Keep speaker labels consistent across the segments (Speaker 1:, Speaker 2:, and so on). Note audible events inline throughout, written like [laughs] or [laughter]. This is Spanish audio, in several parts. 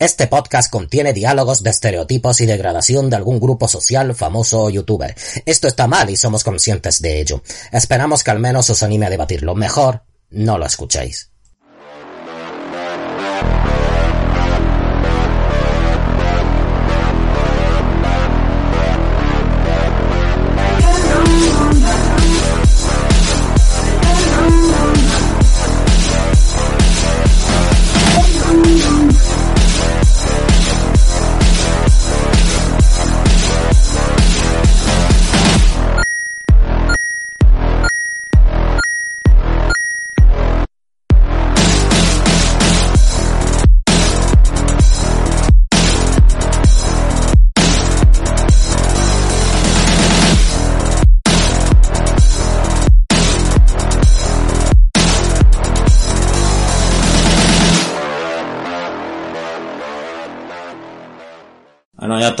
Speaker 1: Este podcast contiene diálogos de estereotipos y degradación de algún grupo social, famoso o youtuber. Esto está mal y somos conscientes de ello. Esperamos que al menos os anime a debatirlo. Mejor, no lo escuchéis.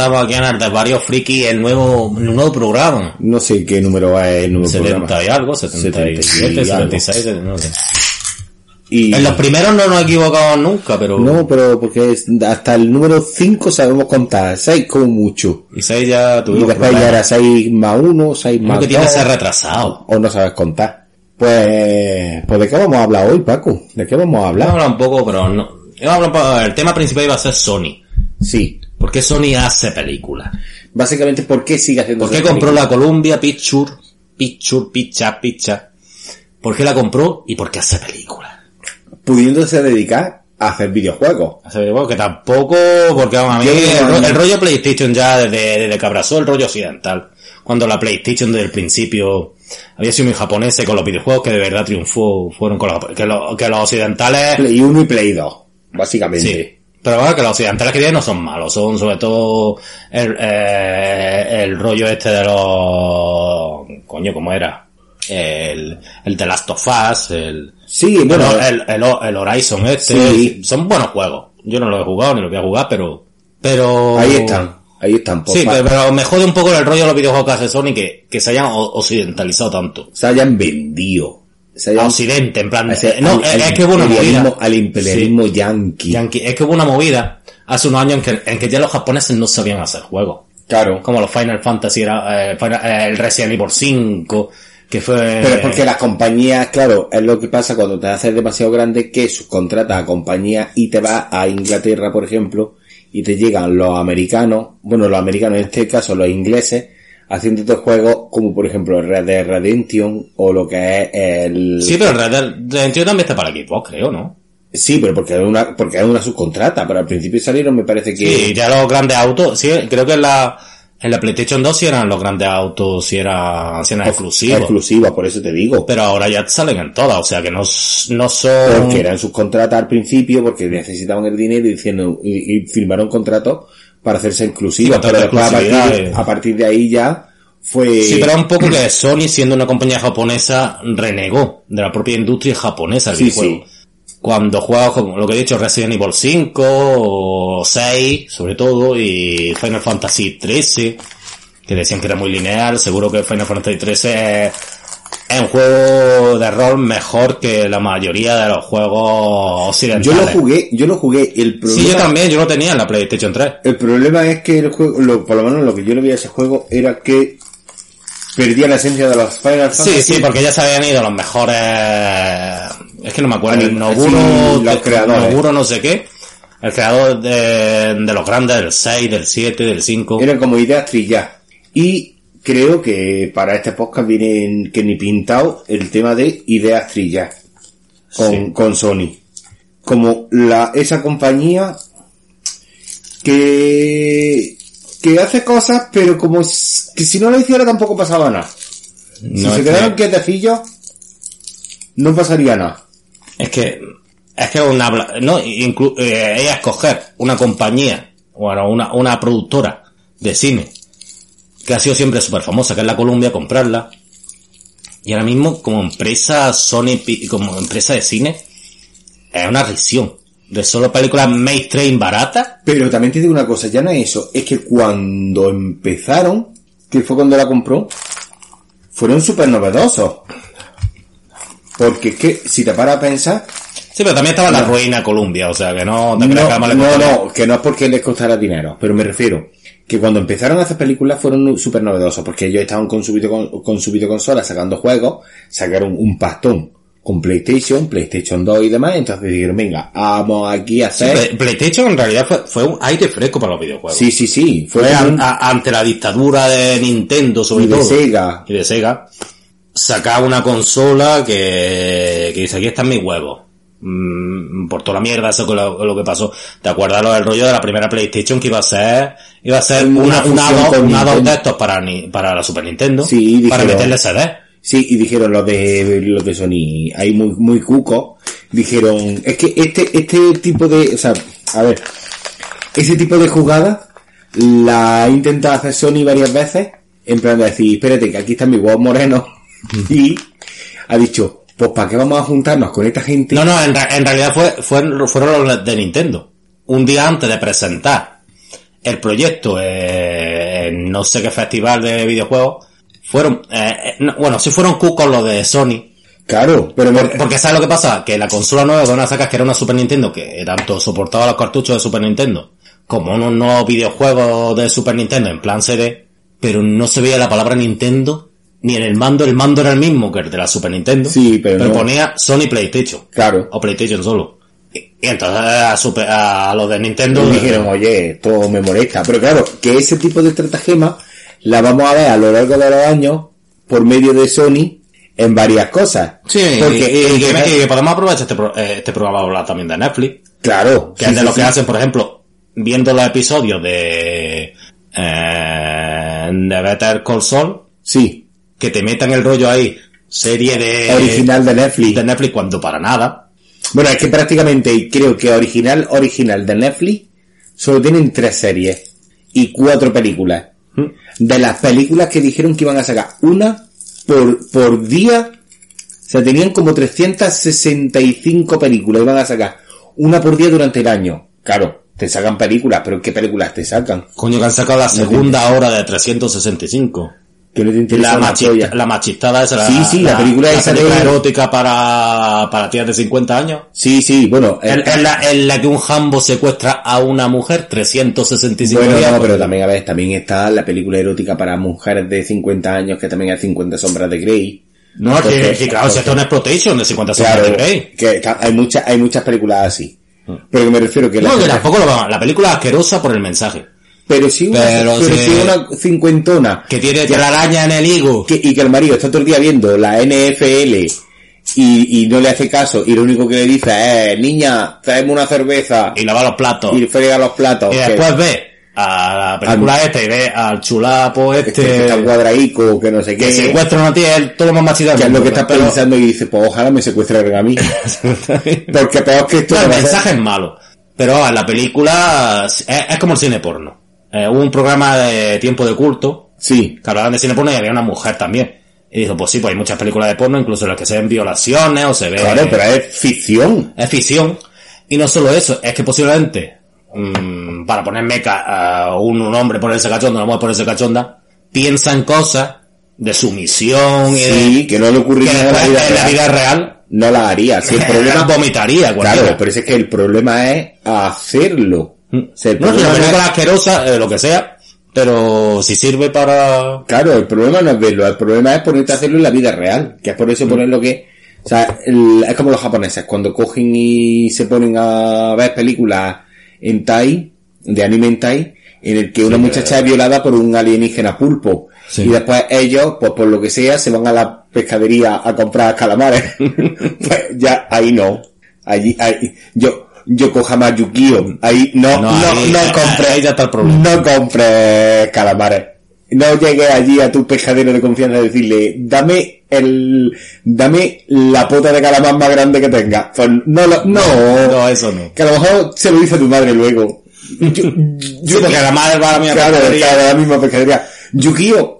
Speaker 2: Ya estamos aquí en el de varios friki, el nuevo, el nuevo programa.
Speaker 3: No sé qué número es el nuevo
Speaker 2: 70
Speaker 3: programa.
Speaker 2: y algo, 77,
Speaker 3: 70 y algo.
Speaker 2: 76, no sé.
Speaker 3: Y,
Speaker 2: En los primeros no nos hemos equivocado nunca, pero...
Speaker 3: no, pero porque hasta el número 5 sabemos contar, 6 como mucho.
Speaker 2: Y 6 ya
Speaker 3: Y
Speaker 2: tuvimos
Speaker 3: después ya
Speaker 2: problemas.
Speaker 3: era 6 más 1, 6
Speaker 2: Uno
Speaker 3: más
Speaker 2: que tiene
Speaker 3: 2,
Speaker 2: ese retrasado.
Speaker 3: o no sabes contar. Pues, pues ¿de qué vamos a hablar hoy, Paco? ¿De qué vamos a
Speaker 2: Vamos a
Speaker 3: hablar?
Speaker 2: hablar un poco, pero no... Hablar el tema principal iba a ser Sony.
Speaker 3: Sí.
Speaker 2: ¿Por qué Sony hace películas?
Speaker 3: Básicamente, ¿por qué sigue haciendo
Speaker 2: ¿Por qué compró la? Columbia Picture? Picture, Picture, Picture. ¿Por qué la compró y por qué hace películas?
Speaker 3: Pudiéndose dedicar a hacer videojuegos.
Speaker 2: Hace películas que tampoco, porque vamos, a mí el, ro-
Speaker 3: no.
Speaker 2: el rollo PlayStation ya desde, desde que abrazó el rollo occidental. Cuando la PlayStation desde el principio había sido muy japonesa y con los videojuegos que de verdad triunfó, fueron con los, que, lo- que los occidentales,
Speaker 3: Play 1 y Play 2, básicamente.
Speaker 2: sí. Pero bueno, que los occidentales que tienen no son malos, son sobre todo el, eh, el rollo este de los, coño, ¿cómo era? El, el The Last of Us, el,
Speaker 3: Sí, bueno,
Speaker 2: el, el, el Horizon este,
Speaker 3: Sí.
Speaker 2: son buenos juegos. Yo no los he jugado ni los voy a jugar, pero, pero...
Speaker 3: ahí están, ahí están. pues,
Speaker 2: Sí, pero, pero me jode un poco el rollo de los videojuegos que hace Sony que, que se hayan occidentalizado tanto.
Speaker 3: se hayan vendido.
Speaker 2: A Occidente, en plan...
Speaker 3: ese-
Speaker 2: eh, no,
Speaker 3: al-
Speaker 2: es,
Speaker 3: al
Speaker 2: que hubo una movida.
Speaker 3: Al imperialismo yankee.
Speaker 2: Yankee, es que hubo una movida hace unos años en que, en que ya los japoneses no sabían hacer juegos.
Speaker 3: Claro.
Speaker 2: Como los Final Fantasy, era, eh, Final- eh, el Resident Evil 5, que fue...
Speaker 3: Pero es porque las compañías, claro, es lo que pasa cuando te haces demasiado grande que subcontratas a compañías y te vas a Inglaterra, por ejemplo, y te llegan los americanos, bueno, los americanos en este caso los ingleses, haciendo estos juegos como por ejemplo Red Dead Redemption o lo que es el...
Speaker 2: Sí, pero Red Dead Redemption también está para Xbox, creo, ¿no?
Speaker 3: Sí, pero porque es una, porque es una subcontrata, pero al principio salieron me parece que...
Speaker 2: Sí, ya los grandes autos, sí, creo que en la, en la PlayStation 2 sí eran los grandes autos, sí eran, sí eran exclusivos.
Speaker 3: Exclusivas, por eso te digo.
Speaker 2: Pero ahora ya salen en todas, o sea que no, no son...
Speaker 3: porque eran subcontratas al principio porque necesitaban el dinero y diciendo y, y firmaron contratos para hacerse exclusivos
Speaker 2: Sí,
Speaker 3: pero después a partir, a partir de ahí ya fue
Speaker 2: Sí, pero un poco que Sony, siendo una compañía japonesa, renegó de la propia industria japonesa del
Speaker 3: Sí,
Speaker 2: videojuego. Cuando juegos como lo que he dicho, Resident Evil 5 o 6, sobre todo, y Final Fantasy 13, que decían que era muy lineal, seguro que Final Fantasy 13 es, es un juego de rol mejor que la mayoría de los juegos
Speaker 3: yo
Speaker 2: occidentales.
Speaker 3: lo jugué yo lo jugué el problema
Speaker 2: Sí, yo también, yo lo tenía en la PlayStation 3.
Speaker 3: el problema es que el juego lo- por lo menos lo que yo le vi a ese juego era que perdía la esencia de los Final
Speaker 2: Sí,
Speaker 3: Fantasy
Speaker 2: sí, porque ya se habían ido los mejores... Es que no me acuerdo,
Speaker 3: Ani-
Speaker 2: Noguro,
Speaker 3: sí, los creadores.
Speaker 2: Noguro no sé qué. El creador de, de los grandes, del 6, del 7, del 5.
Speaker 3: Eran como ideas trilladas. Y creo que para este podcast viene que ni pintado el tema de ideas trilladas con,
Speaker 2: Sí.
Speaker 3: con Sony. Como la, esa compañía que, que hace cosas, pero como que si no lo hiciera tampoco pasaba nada. Si
Speaker 2: No,
Speaker 3: se
Speaker 2: es
Speaker 3: quedaran
Speaker 2: que-
Speaker 3: quietecillos, no pasaría nada.
Speaker 2: Es que, es que una, no, inclu- eh, ella escoger una compañía, bueno, una, una productora de cine, que ha sido siempre súper famosa, que es la Columbia, comprarla, y ahora mismo como empresa Sony, como empresa de cine, es una risión. De solo películas mainstream baratas,
Speaker 3: Pero también te digo una cosa, ya no es eso, es que cuando empezaron, que fue cuando la compró, fueron súper novedosos. Porque es que, si te paras a pensar,
Speaker 2: sí, pero también estaba la ruina Columbia, o sea que no te
Speaker 3: no, no, no, que no es porque les costara dinero, pero me refiero que cuando empezaron a hacer películas fueron súper novedosos, porque ellos estaban con su, video, con su videoconsola sacando juegos, sacaron un pastón con PlayStation, PlayStation 2 y demás, entonces dijeron, venga, vamos aquí a hacer...
Speaker 2: Play- PlayStation en realidad fue, fue un aire fresco para los videojuegos.
Speaker 3: Sí, sí, sí, fue
Speaker 2: a- ante la dictadura de Nintendo, sobre
Speaker 3: y de
Speaker 2: todo.
Speaker 3: Sega.
Speaker 2: Y de Sega. Sacaba una consola que, que dice, aquí están mis huevos. Mm, por toda la mierda, eso que lo, lo que pasó. ¿Te acuerdas lo del rollo de la primera PlayStation que iba a ser, iba a ser
Speaker 3: Una
Speaker 2: una, una,
Speaker 3: fusión
Speaker 2: dos-
Speaker 3: con
Speaker 2: una dos
Speaker 3: Nintendo.
Speaker 2: de estos para, ni- para la Super Nintendo?
Speaker 3: Sí,
Speaker 2: para
Speaker 3: dijeron-
Speaker 2: meterle CD.
Speaker 3: Sí, y dijeron los de los de Sony, ahí muy muy cuco, dijeron, es que este este tipo de, o sea, a ver, ese tipo de jugada la ha intentado hacer Sony varias veces, en plan de decir, espérate que aquí están mis huevos morenos [laughs] y ha dicho, pues para qué vamos a juntarnos con esta gente.
Speaker 2: No, no, en, ra- en realidad fue, fue- fueron los de Nintendo. Un día antes de presentar el proyecto eh, en no sé qué festival de videojuegos, fueron, eh, eh, no, bueno, sí fueron cucos los de Sony.
Speaker 3: Claro, pero me-
Speaker 2: Por- porque ¿sabes lo que pasa? Que la consola nueva que van a sacar, que era una Super Nintendo, que tanto soportaba los cartuchos de Super Nintendo, como unos nuevos videojuegos de Super Nintendo en plan CD, pero no se veía la palabra Nintendo, ni en el mando, el mando era el mismo que el de la Super Nintendo.
Speaker 3: Sí, pero no.
Speaker 2: ponía Sony PlayStation
Speaker 3: claro,
Speaker 2: o PlayStation solo. Y, y entonces a, Super- a los de Nintendo
Speaker 3: y dijeron, oye, esto me molesta. Pero claro, que ese tipo de estratagema la vamos a ver a lo largo de los años por medio de Sony en varias cosas.
Speaker 2: Sí,
Speaker 3: porque
Speaker 2: y, y- podemos aprovechar este, pro- eh, este programa hablar también de Netflix,
Speaker 3: claro,
Speaker 2: que
Speaker 3: sí,
Speaker 2: es de
Speaker 3: sí,
Speaker 2: lo que
Speaker 3: sí.
Speaker 2: hacen, por ejemplo, viendo los episodios de, eh, de Better Call Saul,
Speaker 3: Sí,
Speaker 2: que te metan el rollo ahí, serie de,
Speaker 3: original de Netflix.
Speaker 2: de Netflix cuando para nada.
Speaker 3: Bueno, es que prácticamente creo que original, original de Netflix solo tienen tres series y cuatro películas.
Speaker 2: ¿Mm?
Speaker 3: De las películas que dijeron que iban a sacar una por, por día, o sea, tenían como 365 películas, iban a sacar una por día durante el año. Claro, te sacan películas, pero ¿qué películas te sacan?
Speaker 2: Coño, que han sacado la segunda hora de 365.
Speaker 3: Que no te interesa
Speaker 2: La,
Speaker 3: una
Speaker 2: machi-
Speaker 3: polla.
Speaker 2: la machistada esa,
Speaker 3: Sí, sí, la película esa de-
Speaker 2: erótica para, para tías de 50 años.
Speaker 3: Sí, sí, bueno,
Speaker 2: En,
Speaker 3: eh,
Speaker 2: en la, en la que un jambo secuestra a una mujer 365
Speaker 3: Bueno,
Speaker 2: días.
Speaker 3: no, pero también, a ver, también está la película erótica para mujeres de 50 años, que también es 50 sombras de Grey.
Speaker 2: No, que,
Speaker 3: Porque-
Speaker 2: que claro, si esto no es Protection de 50 sombras
Speaker 3: Claro,
Speaker 2: de Grey.
Speaker 3: que hay muchas, hay muchas películas así. Pero que me refiero que la
Speaker 2: No, que tampoco lo va- La película es asquerosa por el mensaje.
Speaker 3: Pero si una,
Speaker 2: pero
Speaker 3: pero
Speaker 2: sí.
Speaker 3: una cincuentona,
Speaker 2: Que tiene telaraña en el higo.
Speaker 3: que, y que el marido está todo el día viendo la NFL y, y no le hace caso, y lo único que le dice es, niña, traeme una cerveza
Speaker 2: Y lava los platos.
Speaker 3: y frega los platos.
Speaker 2: Y
Speaker 3: que-
Speaker 2: después ve a la película esta y ve al chulapo
Speaker 3: que,
Speaker 2: este.
Speaker 3: que está cuadraico, que no sé qué.
Speaker 2: que secuestra una tía, es todo lo más machista
Speaker 3: que es lo que está
Speaker 2: pero-
Speaker 3: pensando y dice, pues ojalá me secuestren a mí. [laughs] Porque peor que esto
Speaker 2: No, el mensaje es malo. Pero ah, la película es, es como el cine porno. Eh, hubo un programa de tiempo de culto
Speaker 3: Sí,
Speaker 2: que hablaban de cine porno y había una mujer también. Y dijo, pues sí, pues hay muchas películas de porno, incluso en las que se ven violaciones o se ve...
Speaker 3: claro, pero es ficción.
Speaker 2: es ficción. Y no solo eso, es que posiblemente, mm, para poner meca a un, un hombre ponerse cachonda, una mujer ponerse cachonda, piensa en cosas de sumisión y
Speaker 3: Sí,
Speaker 2: de,
Speaker 3: que no le ocurriría en la vida
Speaker 2: en la
Speaker 3: real.
Speaker 2: vida real
Speaker 3: No la haría. Si el [laughs] problema
Speaker 2: vomitaría cualquiera.
Speaker 3: Claro, pero es que el problema es hacerlo.
Speaker 2: No, si
Speaker 3: problema
Speaker 2: la
Speaker 3: no es-
Speaker 2: película es asquerosa, eh, lo que sea, pero si sirve para...
Speaker 3: Claro, el problema no es verlo, el problema es ponerte a hacerlo en la vida real, que es por eso poner lo que... O sea, el- es como los japoneses, cuando cogen y se ponen a ver películas en Tai, de anime en Tai, en el que una
Speaker 2: Sí,
Speaker 3: muchacha es violada por un alienígena pulpo.
Speaker 2: Sí.
Speaker 3: Y después ellos, pues por lo que sea, se van a la pescadería a comprar calamares. [laughs] pues ya, ahí no. Allí, ahí, yo, Yokohama Yukio, ahí no, no,
Speaker 2: No,
Speaker 3: no,
Speaker 2: ahí- ahí-
Speaker 3: compres,
Speaker 2: ahí ya está el problema.
Speaker 3: no compres calamares. No llegues allí a tu pescadero de confianza a decirle, dame el, dame la pota de calamar más grande que tengas. Pues no lo, no.
Speaker 2: No, eso no.
Speaker 3: Que a lo mejor se lo dice tu madre luego. Yo,
Speaker 2: Sí, porque además va a la
Speaker 3: claro,
Speaker 2: pescadería.
Speaker 3: claro, la misma pescadería. Yukio,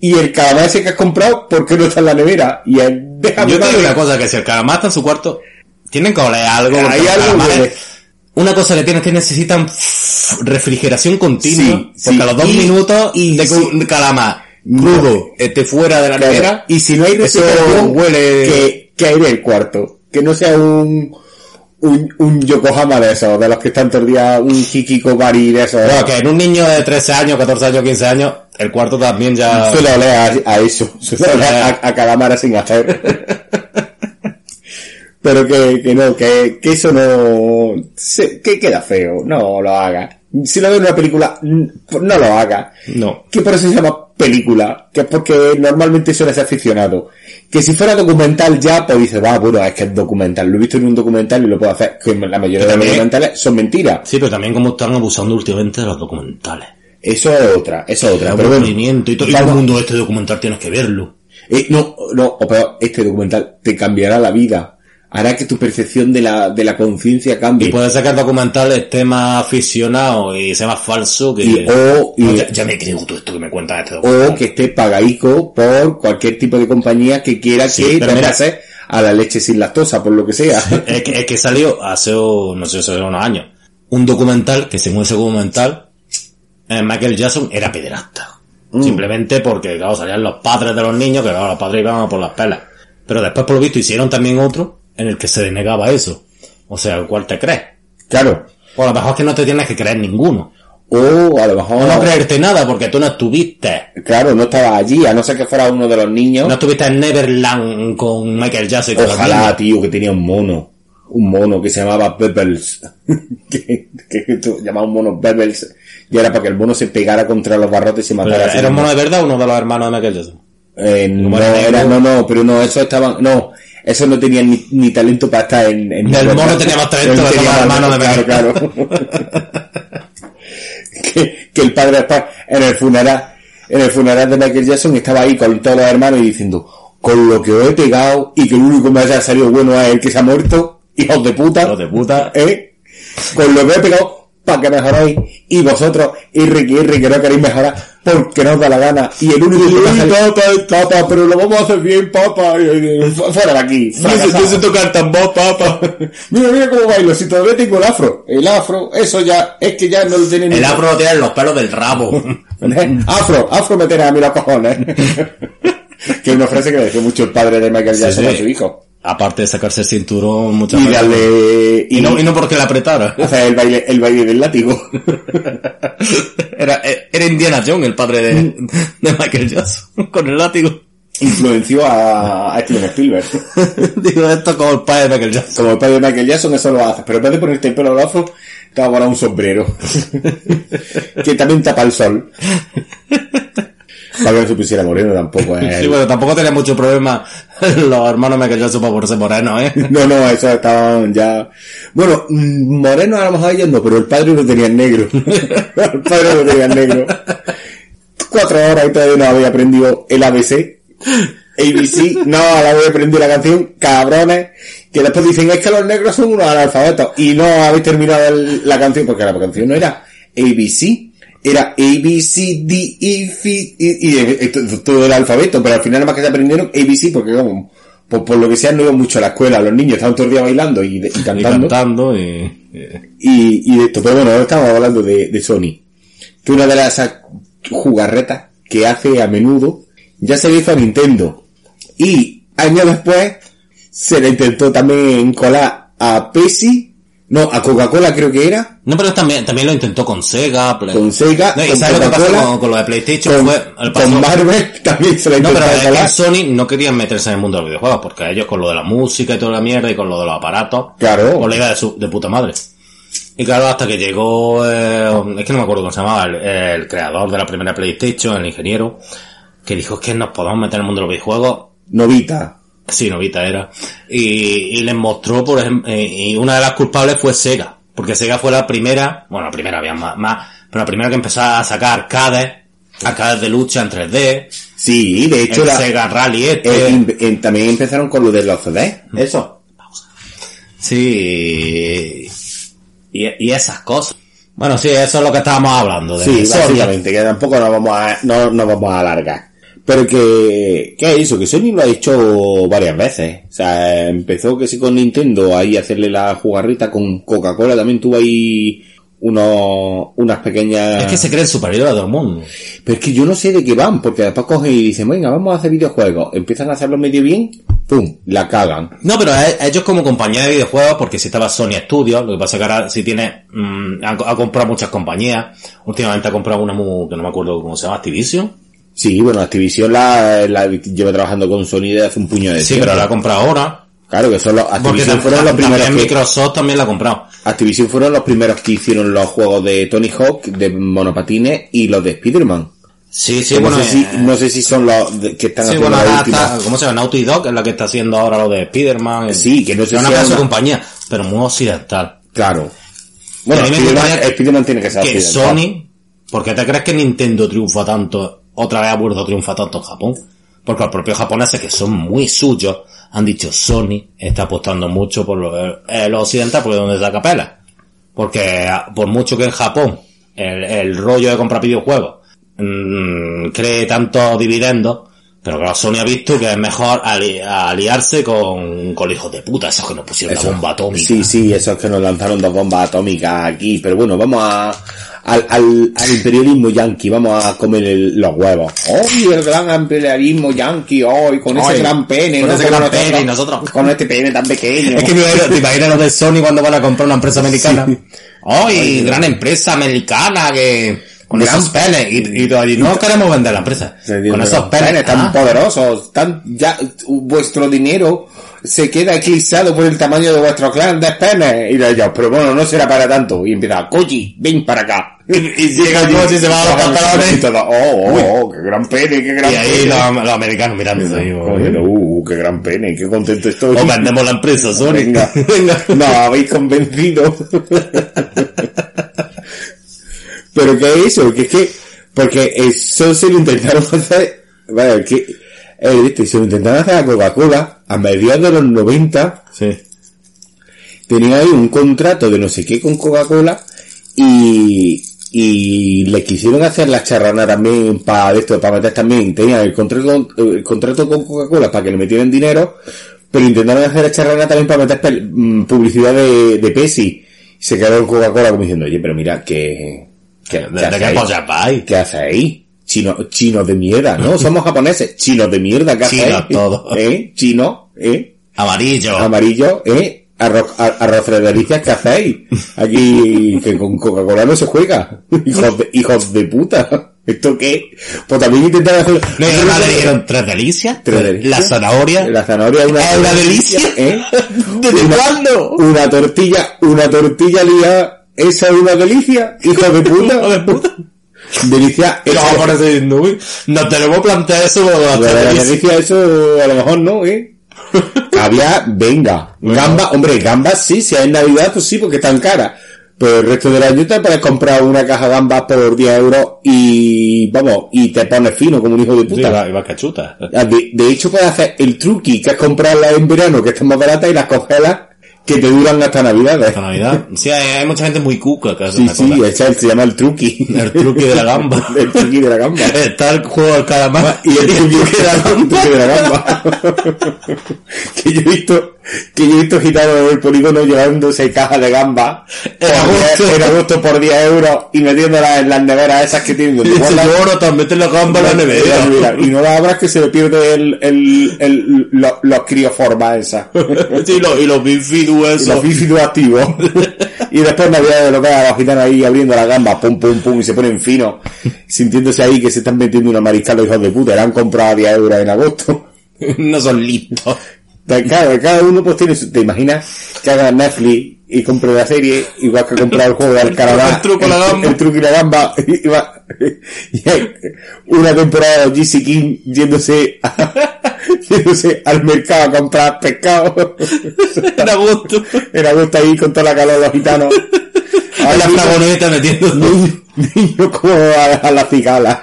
Speaker 3: y el calamar ese que has comprado, ¿por qué no está en la nevera? Y él, déjame
Speaker 2: Yo te digo una cosa, que si el calamar está en su cuarto, tienen que oler algo.
Speaker 3: Hay
Speaker 2: Una cosa que tienen que necesitan refrigeración continua,
Speaker 3: Sí, sí.
Speaker 2: porque a los dos
Speaker 3: Y-
Speaker 2: minutos
Speaker 3: y
Speaker 2: de
Speaker 3: sí.
Speaker 2: calamar crudo esté fuera de la
Speaker 3: Claro,
Speaker 2: nevera,
Speaker 3: Y si no hay
Speaker 2: eso
Speaker 3: refrigeración,
Speaker 2: huele...
Speaker 3: que, que aire el cuarto. Que no sea un, un, un Yokohama de esos, de los que están todo el día, un Hikikobari de esos.
Speaker 2: Bueno, que en un niño de 13 años, 14 años, 15 años, el cuarto también ya...
Speaker 3: Suele oler a, a eso, suele oler a, a calamar sin hacer. Pero que, que no, que, que eso no, se- que queda feo, no lo haga. Si lo ves en una película, no lo haga.
Speaker 2: No.
Speaker 3: Que por eso se llama película, que es porque normalmente suele ser aficionado. Que si fuera documental ya, pues dice, va, bueno, es que es documental, lo he visto en un documental y lo puedo hacer, que la mayoría de los documentales son mentiras.
Speaker 2: Sí, pero también como están abusando últimamente de los documentales.
Speaker 3: Eso es otra, eso es otra. Pero bueno,
Speaker 2: y, to- y todo el mundo este documental tienes que verlo.
Speaker 3: Eh, no, no, o peor, este documental te cambiará la vida. Hará que tu percepción de la, de la conciencia cambie.
Speaker 2: Y puede ser que el documental esté más aficionado y sea más falso que...
Speaker 3: Y- o- y-
Speaker 2: ya, ya me creo todo esto que me cuentas este
Speaker 3: o que esté pagaico por cualquier tipo de compañía que quiera
Speaker 2: Sí,
Speaker 3: que te a la leche sin lactosa, por lo que sea.
Speaker 2: es, que, es que salió hace, no sé, hace unos años, un documental que según ese documental, eh, Michael Jackson era pederasta.
Speaker 3: Mm.
Speaker 2: Simplemente porque, claro, salían los padres de los niños, que claro, los padres iban a por las pelas. Pero después, por lo visto, hicieron también otro en el que se denegaba eso. O sea, ¿el cual te crees?
Speaker 3: claro.
Speaker 2: O a lo mejor es que no te tienes que creer ninguno.
Speaker 3: O a lo mejor,
Speaker 2: no creerte nada porque tú no estuviste.
Speaker 3: claro, no estaba allí, a no ser que fuera uno de los niños.
Speaker 2: No estuviste en Neverland con Michael Jackson y
Speaker 3: Ojalá, tío, que tenía un mono. Un mono que se llamaba Pebbles. [laughs] que, que, que tú llamaba un mono Pebbles. Y era para que el mono se pegara contra los barrotes y se matara.
Speaker 2: ¿Era un mono de verdad o uno de los hermanos de Michael Jackson?
Speaker 3: Eh, no,
Speaker 2: era
Speaker 3: no, no, pero no, esos estaban, no, esos no tenían ni, ni talento para estar en, en
Speaker 2: El mono tenía más talento de
Speaker 3: más
Speaker 2: mano de
Speaker 3: Claro, claro. [laughs] que, que el padre en el funeral, en el funeral de Michael Jackson estaba ahí con todos los hermanos y diciendo, con lo que os he pegado y que el único que me haya salido bueno es el que se ha muerto, hijos de puta.
Speaker 2: Hijos de puta.
Speaker 3: ¿eh? Con lo que he pegado para que mejoréis y vosotros, irri que irri que no queréis mejorar porque no os da la gana y el único que salido, papá, papá, pero lo vamos a hacer bien, papá, y- y- fu- fuera de aquí. fracasado.
Speaker 2: tocar tambor, papá. [laughs]
Speaker 3: Mira, mira cómo bailo, si todavía tengo el afro. El afro, eso ya, es que ya no lo tienen
Speaker 2: El afro lo tiene en los pelos del rabo. [laughs]
Speaker 3: Afro, afro me tiene a mí los cojones. [laughs] que es una frase que le decía mucho el padre de Michael
Speaker 2: Sí,
Speaker 3: Jackson
Speaker 2: sí.
Speaker 3: a su hijo.
Speaker 2: Aparte de sacarse el cinturón muchas
Speaker 3: Y
Speaker 2: veces. Y no, y no porque la apretara.
Speaker 3: hacer el baile, el baile del látigo. [laughs]
Speaker 2: Era, era Indiana Jones, el padre de, de Michael Jackson, con el látigo.
Speaker 3: Influenció a, a Steven Spielberg. [laughs]
Speaker 2: Digo, esto como el padre de Michael Jackson.
Speaker 3: Como el padre de Michael Jackson eso lo hace, pero en vez de ponerte el pelo al afro, te va a poner un sombrero. [laughs] que también tapa el sol. Para que no se pusiera moreno tampoco es... [laughs]
Speaker 2: Sí, bueno, tampoco tenía mucho problema [laughs] los hermanos Michael Jackson para ponerse moreno, ¿eh? [laughs]
Speaker 3: No, no, eso estaban ya... Bueno, mm, morenos a lo mejor ellos no, pero el padre lo tenía en negro. el padre lo tenía en negro. Cuatro horas y todavía no había aprendido el ABC. ABC, no, ahora había aprendido la canción, cabrones, que después dicen, es que los negros son unos analfabetos, y no habéis terminado el- la canción, porque la canción no era ABC, era A, B, C, D, E, F, y, y, eh, to- todo el alfabeto, pero al final más que se aprendieron ABC, porque como, por, por lo que sea no iban mucho a la escuela, los niños estaban todo el día bailando y, de- y
Speaker 2: Y
Speaker 3: cantando,
Speaker 2: cantando y... y-
Speaker 3: y, y de esto, pero bueno, ahora estamos hablando de, de Sony, que una de las jugarretas que hace a menudo, ya se le hizo a Nintendo, y años después se le intentó también colar a Pepsi, no, a Coca-Cola creo que era,
Speaker 2: No, pero también, también lo intentó con Sega, Play-
Speaker 3: con Sega,
Speaker 2: No, y
Speaker 3: con
Speaker 2: ¿sabes lo que pasó con, con lo de PlayStation?
Speaker 3: con,
Speaker 2: fue, el
Speaker 3: con Marvel [laughs] también se
Speaker 2: No,
Speaker 3: intentó
Speaker 2: pero es que
Speaker 3: colar.
Speaker 2: Sony no querían meterse en el mundo de los videojuegos, porque ellos con lo de la música y toda la mierda y con lo de los aparatos,
Speaker 3: Claro.
Speaker 2: pues le iba de, su, de puta madre. Y claro, hasta que llegó, eh, es que no me acuerdo cómo se llamaba, el, el creador de la primera PlayStation, el ingeniero, que dijo es que nos podemos meter en el mundo de los videojuegos.
Speaker 3: Novita.
Speaker 2: Sí, Novita era. Y, y les mostró, por ejemplo, eh, y una de las culpables fue Sega. Porque Sega fue la primera, bueno, la primera había más, más pero la primera que empezó a sacar arcades, arcades de lucha en 3D,
Speaker 3: Sí, de hecho
Speaker 2: el
Speaker 3: la,
Speaker 2: Sega Rally este.
Speaker 3: también empezaron con lo de los CD. Eso.
Speaker 2: Sí. Y, y esas cosas. Bueno, sí, eso es lo que estábamos hablando. De
Speaker 3: Sí, básicamente, que tampoco nos vamos a, no, nos vamos a alargar. Pero que, ¿qué eso? Que Sony lo ha hecho varias veces. O sea, empezó que sí con Nintendo ahí a hacerle la jugarrita con Coca-Cola, también tuvo ahí unos, unas pequeñas...
Speaker 2: Es que se creen superior a todo el mundo.
Speaker 3: Pero es que yo no sé de qué van, porque después cogen y dicen, venga, vamos a hacer videojuegos. Empiezan a hacerlo medio bien, pum, la cagan.
Speaker 2: No, pero a- a ellos como compañía de videojuegos, porque si estaba Sony Studios, lo que pasa es que ahora sí tiene, mm, ha, ha comprado muchas compañías. Últimamente ha comprado una muy, que no me acuerdo cómo se llama, Activision.
Speaker 3: Sí, bueno, Activision la, la lleva trabajando con Sony desde hace un puño de
Speaker 2: Sí,
Speaker 3: tiempo.
Speaker 2: pero la ha comprado ahora.
Speaker 3: Claro, que son los, Activision fueron los primeros que,
Speaker 2: Microsoft también la ha comprado.
Speaker 3: Activision fueron los primeros que hicieron los juegos de Tony Hawk, de monopatines y los de Spider-Man.
Speaker 2: Sí, sí,
Speaker 3: Que
Speaker 2: bueno,
Speaker 3: no, sé si,
Speaker 2: eh,
Speaker 3: no sé si son los de- que están
Speaker 2: sí,
Speaker 3: haciendo
Speaker 2: bueno,
Speaker 3: la última.
Speaker 2: está, ¿cómo se llama? Naughty Dog es la que está haciendo ahora lo de Spider-Man.
Speaker 3: Sí, que no sé
Speaker 2: una
Speaker 3: si es una-
Speaker 2: compañía, pero muy occidental.
Speaker 3: Claro. Bueno, Spider-Man, Spider-Man tiene que ser
Speaker 2: que. Sony, ¿por qué te crees que Nintendo triunfa tanto, otra vez ha vuelto a triunfar tanto en Japón? Porque los propios japoneses, que son muy suyos, han dicho Sony está apostando mucho por lo, lo occidental, porque es donde saca pela. Porque ah, por mucho que en Japón el, el rollo de comprar videojuegos mm, cree tantos dividendos, pero claro, Sony ha visto que es mejor ali- aliarse con, con hijos de puta, esos que nos pusieron
Speaker 3: Eso.
Speaker 2: la bomba atómica.
Speaker 3: Sí, sí, esos que nos lanzaron dos bombas atómicas aquí. Pero bueno, vamos a, al, al, al imperialismo yanqui, vamos a comer el- los huevos. ¡Ay, el gran imperialismo yanqui! ¡Ay, con ese
Speaker 2: Ay,
Speaker 3: gran pene!
Speaker 2: con ese gran pene, y nosotros-
Speaker 3: Con este pene tan pequeño.
Speaker 2: Es que me imagino- te imaginas los de Sony cuando van a comprar una empresa americana. ¡Ay, gran empresa americana que... Con
Speaker 3: Gran-
Speaker 2: esos penes. Y, y todavía no queremos vender la empresa. Con esos
Speaker 3: "Penes
Speaker 2: penes.
Speaker 3: tan
Speaker 2: ah,
Speaker 3: poderosos, tan, ya, vuestro dinero se queda eclipsado por el tamaño de vuestro clan de penes. Y le digo, pero bueno, no será para tanto. Y empieza, Koji, ven para acá. [laughs]
Speaker 2: Y llega Koji y se va a los pantalones.
Speaker 3: Y todo, oh, oh, oh, qué gran pene, qué gran
Speaker 2: Y ahí
Speaker 3: pene.
Speaker 2: los, los americanos mirando. ahí,
Speaker 3: uh, qué gran pene, qué contento estoy.
Speaker 2: O vendemos la empresa, Sony.
Speaker 3: Venga, [laughs]
Speaker 2: Venga. [laughs]
Speaker 3: no, habéis convencido. Pero ¿qué es eso? Que es que, porque eso se lo intentaron hacer, vale, que, eh, viste, se lo intentaron hacer a Coca-Cola a mediados de los 90,
Speaker 2: Sí.
Speaker 3: tenían ahí un contrato de no sé qué con Coca-Cola y, y le quisieron hacer la charrana también para esto, para meter también, tenían el contrato, el contrato con Coca-Cola para que le metieran dinero, pero intentaron hacer la charrana también para meter mm, publicidad de, de Pepsi. Y se quedó Coca-Cola como diciendo, oye, pero mira, que,
Speaker 2: ¿De, de qué?
Speaker 3: ¿Qué hace ahí? Chino, chinos de mierda, ¿no? Somos japoneses, chinos de mierda, ¿qué hacéis?
Speaker 2: Chinos todos.
Speaker 3: ¿Eh? Chino, ¿eh?
Speaker 2: Amarillo.
Speaker 3: amarillo, ¿eh? Arroz, ar- arroz de delicias, ¿qué hacéis? Aquí, que con Coca-Cola no se juega. [laughs] Hijos de, hijos de puta. ¿Esto qué? Pues también intentar hacer...
Speaker 2: ¿No y además le dijeron tres delicias?
Speaker 3: Tres delicias.
Speaker 2: La zanahoria.
Speaker 3: La zanahoria es una,
Speaker 2: ¿Es una delicia?
Speaker 3: ¿eh? [laughs]
Speaker 2: ¿Desde
Speaker 3: Una-
Speaker 2: cuándo?
Speaker 3: Una tortilla, una tortilla lía, esa es una delicia, hijo de puta. [laughs]
Speaker 2: Hijo de puta.
Speaker 3: Delicia,
Speaker 2: diciendo, uy, nos tenemos que plantear eso
Speaker 3: la delicia, eso a lo mejor no, ¿eh? Había, venga, gamba, hombre, gambas sí, si es en Navidad, pues sí, porque están caras. Pero el resto del año te puedes comprar una caja de gambas por 10 euros y, vamos, y te pones fino como un hijo de puta.
Speaker 2: iba cachuta.
Speaker 3: Ah, De, de hecho, puedes hacer el truqui, que es comprarlas en verano, que están más baratas, y las congelas, que te duran hasta Navidad.
Speaker 2: Esta Navidad. Sí, hay, hay mucha gente muy cuca que hace
Speaker 3: Sí, sí, ese se llama el truqui.
Speaker 2: El truqui de la gamba. [laughs]
Speaker 3: el truqui de la gamba. [laughs]
Speaker 2: Está el juego del calamar
Speaker 3: y el truqui de la gamba. el truqui de la gamba. que yo he visto, que yo he visto gitanos en el polígono llevándose cajas de gamba
Speaker 2: En agosto.
Speaker 3: 10 en agosto por 10 euros y metiéndolas en las neveras esas que tienen.
Speaker 2: Y dice, no te metes la gamba en la nevera.
Speaker 3: Mira, Y no la abras que se le pierde el, el, el, lo- los crioformas esas. [laughs]
Speaker 2: Sí, lo- y los bifidus
Speaker 3: Y
Speaker 2: esos.
Speaker 3: los bífidos activos. [laughs] y después Navidad de lo que a los gitanos ahí abriendo la gamba, pum, pum, pum, y se ponen finos, sintiéndose ahí que se están metiendo una mariscal los hijos de puta, la han comprado a 10 euros en agosto. [laughs]
Speaker 2: no son listos.
Speaker 3: Claro, cada uno pues tiene su, te imaginas que haga Netflix y compre la serie, igual que ha comprado el juego de Alcaraz,
Speaker 2: El truco y la gamba.
Speaker 3: el truco y la gamba, y, va- [laughs] y hay una temporada de GC King yéndose, a- [laughs] yéndose al mercado a comprar pescado, [laughs]
Speaker 2: Era gusto.
Speaker 3: era gusto ahí con toda la calor de los gitanos,
Speaker 2: A la
Speaker 3: Ay,
Speaker 2: fragoneta metiendo.
Speaker 3: niño, niño como a, a la cigala,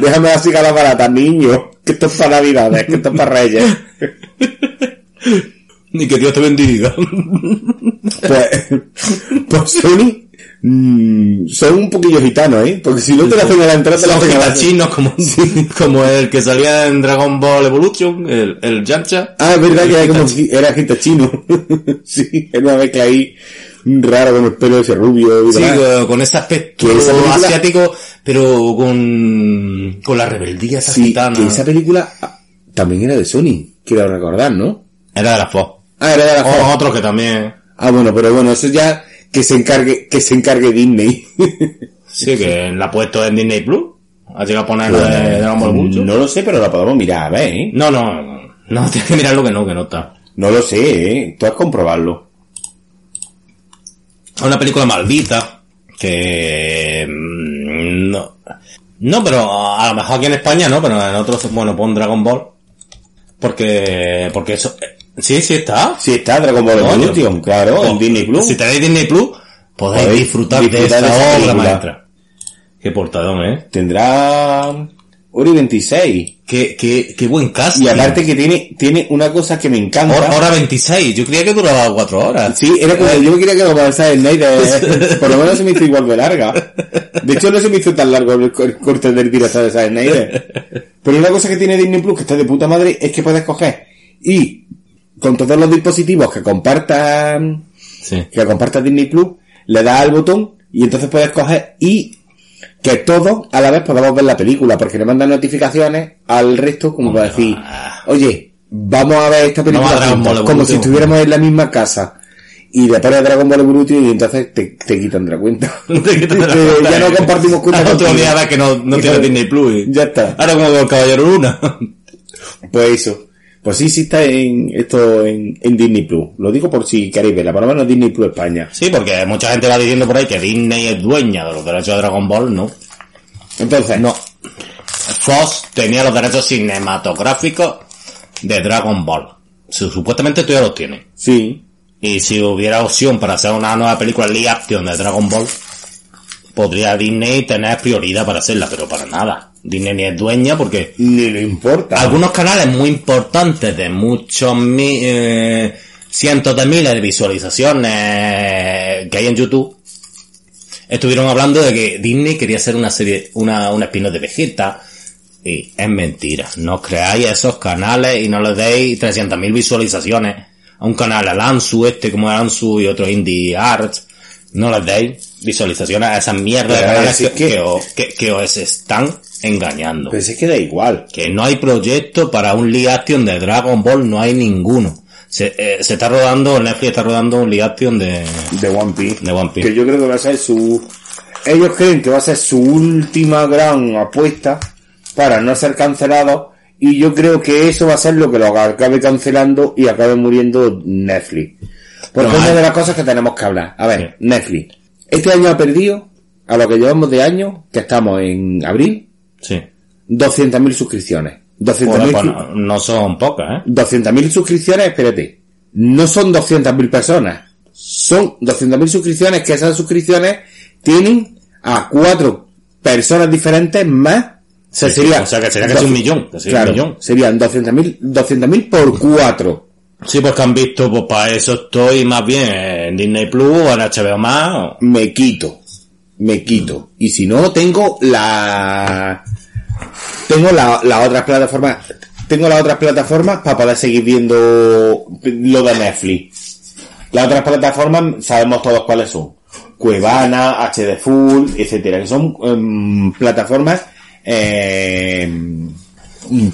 Speaker 3: déjame la cigala barata, niño, que esto es para navidades, que esto es para reyes.
Speaker 2: Ni que Dios te bendiga.
Speaker 3: Pues, pues Sony mm, son un poquillo gitanos, ¿eh? Porque si no te la hacen a la entrada, te la hacen a la
Speaker 2: gitachinos como, como el que salía en Dragon Ball Evolution, el, el Yamcha.
Speaker 3: Ah, es verdad que era como era gitachino. [laughs] sí, era una mezcla ahí raro con el pelo ese rubio y
Speaker 2: Sí,
Speaker 3: demás.
Speaker 2: con- ese aspecto
Speaker 3: esa
Speaker 2: asiático, pero con, con la rebeldía esa
Speaker 3: Sí,
Speaker 2: gitana.
Speaker 3: que esa película ah, también era de Sony, quiero recordar, ¿no?
Speaker 2: Era de la Fox.
Speaker 3: Ah, era de la
Speaker 2: O
Speaker 3: Fox.
Speaker 2: otro que también.
Speaker 3: Ah, bueno, pero bueno, eso ya que se encargue, que se encargue Disney. [laughs]
Speaker 2: Sí, que la ha puesto en Disney Plus. Ha llegado a poner la de Dragon Ball Evolution.
Speaker 3: no lo sé, pero la podemos mirar, a ver, ¿eh?
Speaker 2: No, no, no, no, [laughs] tienes que mirar lo que no, que no está.
Speaker 3: No lo sé, ¿eh? Tú has comprobarlo.
Speaker 2: Es una película maldita que no, no, pero a lo mejor aquí en España no, pero en otros, bueno, pon Dragon Ball. Porque, porque eso, eh, sí, sí está.
Speaker 3: Sí, está Dragon Ball. Evolution, claro, en
Speaker 2: Oh,
Speaker 3: Disney Plus.
Speaker 2: Si tenéis Disney Plus, podéis,
Speaker 3: Podéis
Speaker 2: disfrutar,
Speaker 3: disfrutar
Speaker 2: de
Speaker 3: de
Speaker 2: esa,
Speaker 3: esa
Speaker 2: obra
Speaker 3: película.
Speaker 2: maestra. Qué portadón, eh.
Speaker 3: Tendrá Ori 26.
Speaker 2: Qué, qué, qué buen cast.
Speaker 3: Y aparte que tiene, tiene una cosa que me encanta.
Speaker 2: Hora, hora 26, yo creía que duraba 4 horas.
Speaker 3: Sí, era como, yo quería que lo pasara el Snyder, por lo menos se me hizo igual de larga. De hecho no se me hizo tan largo el, co- el corte del director de Snyder. Pero una cosa que tiene Disney Plus que está de puta madre es que puedes coger y con todos los dispositivos que compartan
Speaker 2: Sí.
Speaker 3: que compartas Disney Plus, le das al botón y entonces puedes coger y que todos a la vez podamos ver la película, porque le mandan notificaciones al resto como para decir, oye, vamos a ver esta película
Speaker 2: Dragon
Speaker 3: juntos", como si estuviéramos en la misma casa. Y le pones Dragon Ball Evolution y entonces te, te quitan de la cuenta. [laughs]
Speaker 2: Te quitan de la [laughs] cuenta.
Speaker 3: ya no compartimos cuenta [laughs]
Speaker 2: día ves que no, no tiene. Disney Plus.
Speaker 3: Ya está.
Speaker 2: Ahora como el Caballero Luna.
Speaker 3: Pues eso. Pues sí, sí está en esto en, en Disney Plus. Lo digo por si queréis verla, por lo menos Disney Plus España.
Speaker 2: Sí, porque mucha gente va diciendo por ahí que Disney es dueña de los derechos de Dragon Ball, no.
Speaker 3: Entonces,
Speaker 2: No. Fox tenía los derechos cinematográficos de Dragon Ball. Su- Supuestamente ya los tienes.
Speaker 3: Sí.
Speaker 2: Y si hubiera opción para hacer una nueva película live action de Dragon Ball, podría Disney tener prioridad para hacerla, pero para nada. Disney ni es dueña porque
Speaker 3: Ni le importa.
Speaker 2: algunos canales muy importantes de muchos mi- eh, cientos de miles de visualizaciones que hay en YouTube estuvieron hablando de que Disney quería hacer una serie, una, una spin-off de Vegeta. Y es mentira. No creáis esos canales y no les deis 300.000 visualizaciones a un canal, al Ansu este como Ansu y otros Indie Arts. No les deis visualizaciones a esas mierdas de canales que,
Speaker 3: que-
Speaker 2: que- que os están engañando.
Speaker 3: Pero si es que da igual.
Speaker 2: Que no hay proyecto para un live action de Dragon Ball, no hay ninguno. Se, eh, se está rodando, Netflix está rodando un live action de...
Speaker 3: De One Piece.
Speaker 2: De One Piece.
Speaker 3: Que yo creo que va a ser su... Ellos creen que va a ser su última gran apuesta para no ser cancelados y yo creo que eso va a ser lo que lo acabe cancelando y acabe muriendo Netflix. Porque
Speaker 2: No,
Speaker 3: es una
Speaker 2: hay-
Speaker 3: de las cosas que tenemos que hablar. A ver. Netflix. Este año ha perdido, a lo que llevamos de año, que estamos en abril,
Speaker 2: Sí.
Speaker 3: 200.000 suscripciones. 200.000
Speaker 2: Bueno, pues
Speaker 3: su-
Speaker 2: no, no son pocas, ¿eh?
Speaker 3: 200.000 suscripciones, espérate. No son 200.000 personas. Son 200.000 suscripciones que esas suscripciones tienen a cuatro personas diferentes más. O sea,
Speaker 2: Sí,
Speaker 3: sería,
Speaker 2: o sea, que sería casi un millón, que sería un
Speaker 3: claro,
Speaker 2: millón.
Speaker 3: serían 200.000 200.000 por cuatro.
Speaker 2: Sí, pues que han visto, pues para eso estoy más bien en Disney Plus o en HBO más. o-
Speaker 3: Me quito. Me quito. Y si no, tengo la... Tengo la, las otras plataformas... Tengo las otras plataformas para poder seguir viendo lo de Netflix. Las otras plataformas sabemos todos cuáles son. Cuevana, HD Full, etcétera, que son em, plataformas, eh,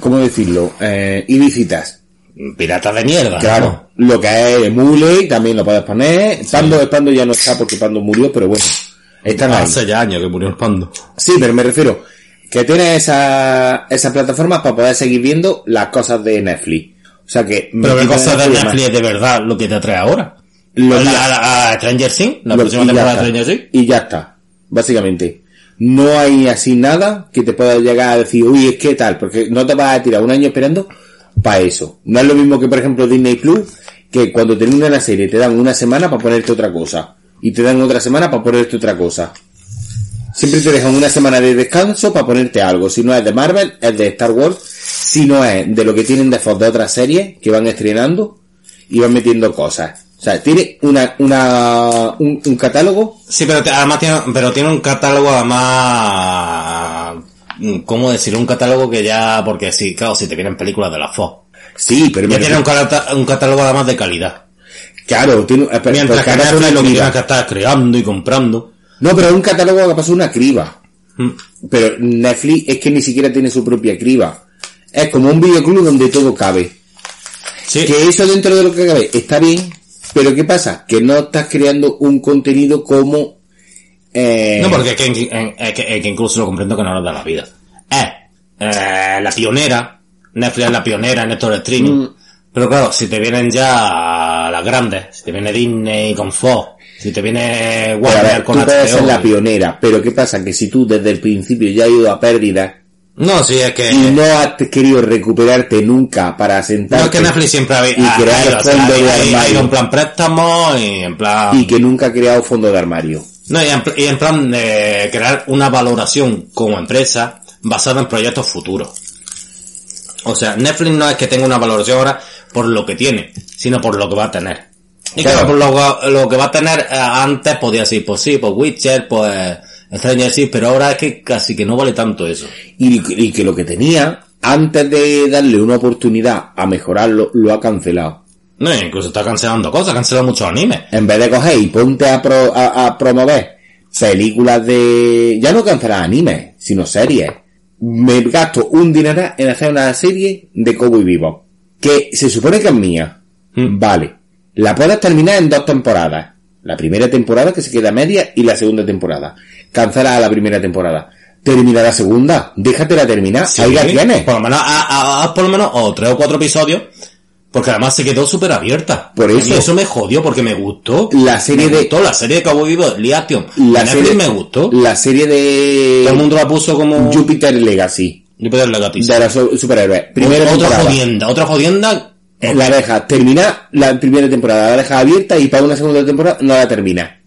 Speaker 3: ¿cómo decirlo? Eh, ilícitas.
Speaker 2: Piratas de mierda.
Speaker 3: Claro, lo que es Mule también lo puedes poner. Pando, Pando ya no está porque Pando murió, pero bueno, están.
Speaker 2: Hace ya años que murió el pando.
Speaker 3: Sí, pero me refiero que tienes esa, esas plataformas para poder seguir viendo las cosas de Netflix. O sea que...
Speaker 2: Pero qué
Speaker 3: quito
Speaker 2: cosa de
Speaker 3: Netflix
Speaker 2: de verdad lo que te atrae ahora.
Speaker 3: Lo
Speaker 2: La,
Speaker 3: mira-
Speaker 2: la- la Stranger Things, la próxima temporada de. Stranger Things.
Speaker 3: Y ya está, básicamente. No hay así nada que te pueda llegar a decir, uy, es que tal, porque no te vas a tirar un año esperando para eso. No es lo mismo que, por ejemplo, Disney Plus, que cuando termina la serie te dan una semana para ponerte otra cosa. Y te dan otra semana para ponerte otra cosa. Siempre te dejan una semana de descanso para ponerte algo. Si no es de Marvel, es de Star Wars. Si no es de lo que tienen de fondo de otras series que van estrenando y van metiendo cosas. O sea, tiene una, una, un, un catálogo
Speaker 2: Sí, pero te- además tiene, pero tiene un catálogo además, ¿cómo decir? Un catálogo que ya, porque sí, claro, si te vienen películas de la Fox.
Speaker 3: Sí, pero
Speaker 2: Ya
Speaker 3: me
Speaker 2: tiene un, un catálogo además de calidad.
Speaker 3: Claro, tiene, eh, pero-
Speaker 2: Mientras
Speaker 3: porque
Speaker 2: que Netflix lo que tienes que estar creando y comprando.
Speaker 3: No, pero es un catálogo que pasado una criba.
Speaker 2: Mm.
Speaker 3: Pero Netflix es que ni siquiera tiene su propia criba. Es como un videoclub donde todo cabe.
Speaker 2: Sí,
Speaker 3: Que eso dentro de lo que cabe está bien, pero ¿qué pasa? Que no estás creando un contenido como... Eh,
Speaker 2: no, porque es que, en- es que- es que incluso lo comprendo que no nos da la vida. Es eh, la pionera, Netflix es la pionera en estos streaming.
Speaker 3: Mm.
Speaker 2: Pero claro, si te vienen ya las grandes, si te viene Disney con Fox, si te viene Warner
Speaker 3: tú
Speaker 2: con
Speaker 3: ser
Speaker 2: HBO.
Speaker 3: la pionera, pero ¿qué pasa? Que si tú desde el principio ya has ido a pérdida
Speaker 2: No, sí, es que...
Speaker 3: y no has querido recuperarte nunca para sentarte
Speaker 2: No, es que Netflix siempre ha,
Speaker 3: y
Speaker 2: ha-
Speaker 3: crear
Speaker 2: ido así,
Speaker 3: fondo
Speaker 2: ha
Speaker 3: de armario.
Speaker 2: en plan préstamo y en plan...
Speaker 3: y que nunca ha creado fondo de armario.
Speaker 2: No, y en, y en plan de crear una valoración como empresa basada en proyectos futuros. O sea, Netflix no es que tenga una valoración ahora por lo que tiene, sino por lo que va a tener. Y
Speaker 3: Claro.
Speaker 2: por lo, lo que va a tener eh, antes podía decir, pues sí, pues Witcher, pues Stranger Things, pero ahora es que casi que no vale tanto eso.
Speaker 3: y, y que lo que tenía, antes de darle una oportunidad a mejorarlo, lo ha cancelado.
Speaker 2: No, incluso está cancelando cosas, ha cancelado muchos animes.
Speaker 3: En vez de coger y ponte a, pro- a, a promover películas de... Ya no cancelar animes, sino series. Me gasto un dinero en hacer una serie de Cowboy Vivo. Que se supone que es mía.
Speaker 2: Mm.
Speaker 3: Vale. La puedes terminar en dos temporadas. La primera temporada que se queda media y la segunda temporada. Cancela la primera temporada. Termina la segunda. Déjatela terminar.
Speaker 2: Sí,
Speaker 3: Ahí la tienes.
Speaker 2: Por lo menos, haz- haz- haz por lo menos o tres o cuatro episodios, porque además se quedó súper abierta.
Speaker 3: Por
Speaker 2: A mí
Speaker 3: eso.
Speaker 2: eso me jodió, porque me gustó.
Speaker 3: La serie
Speaker 2: me
Speaker 3: de-
Speaker 2: gustó, la serie de Cowboy Vivo, Liation.
Speaker 3: La serie,
Speaker 2: me gustó.
Speaker 3: La serie de...
Speaker 2: Todo el mundo la puso como...
Speaker 3: Jupiter Legacy.
Speaker 2: Jupiter Legacy.
Speaker 3: De los su- superhéroes. Primera
Speaker 2: otra
Speaker 3: temporada.
Speaker 2: jodienda, otra jodienda.
Speaker 3: Eh, La deja, termina la primera temporada, la deja abierta y para una segunda temporada no la termina.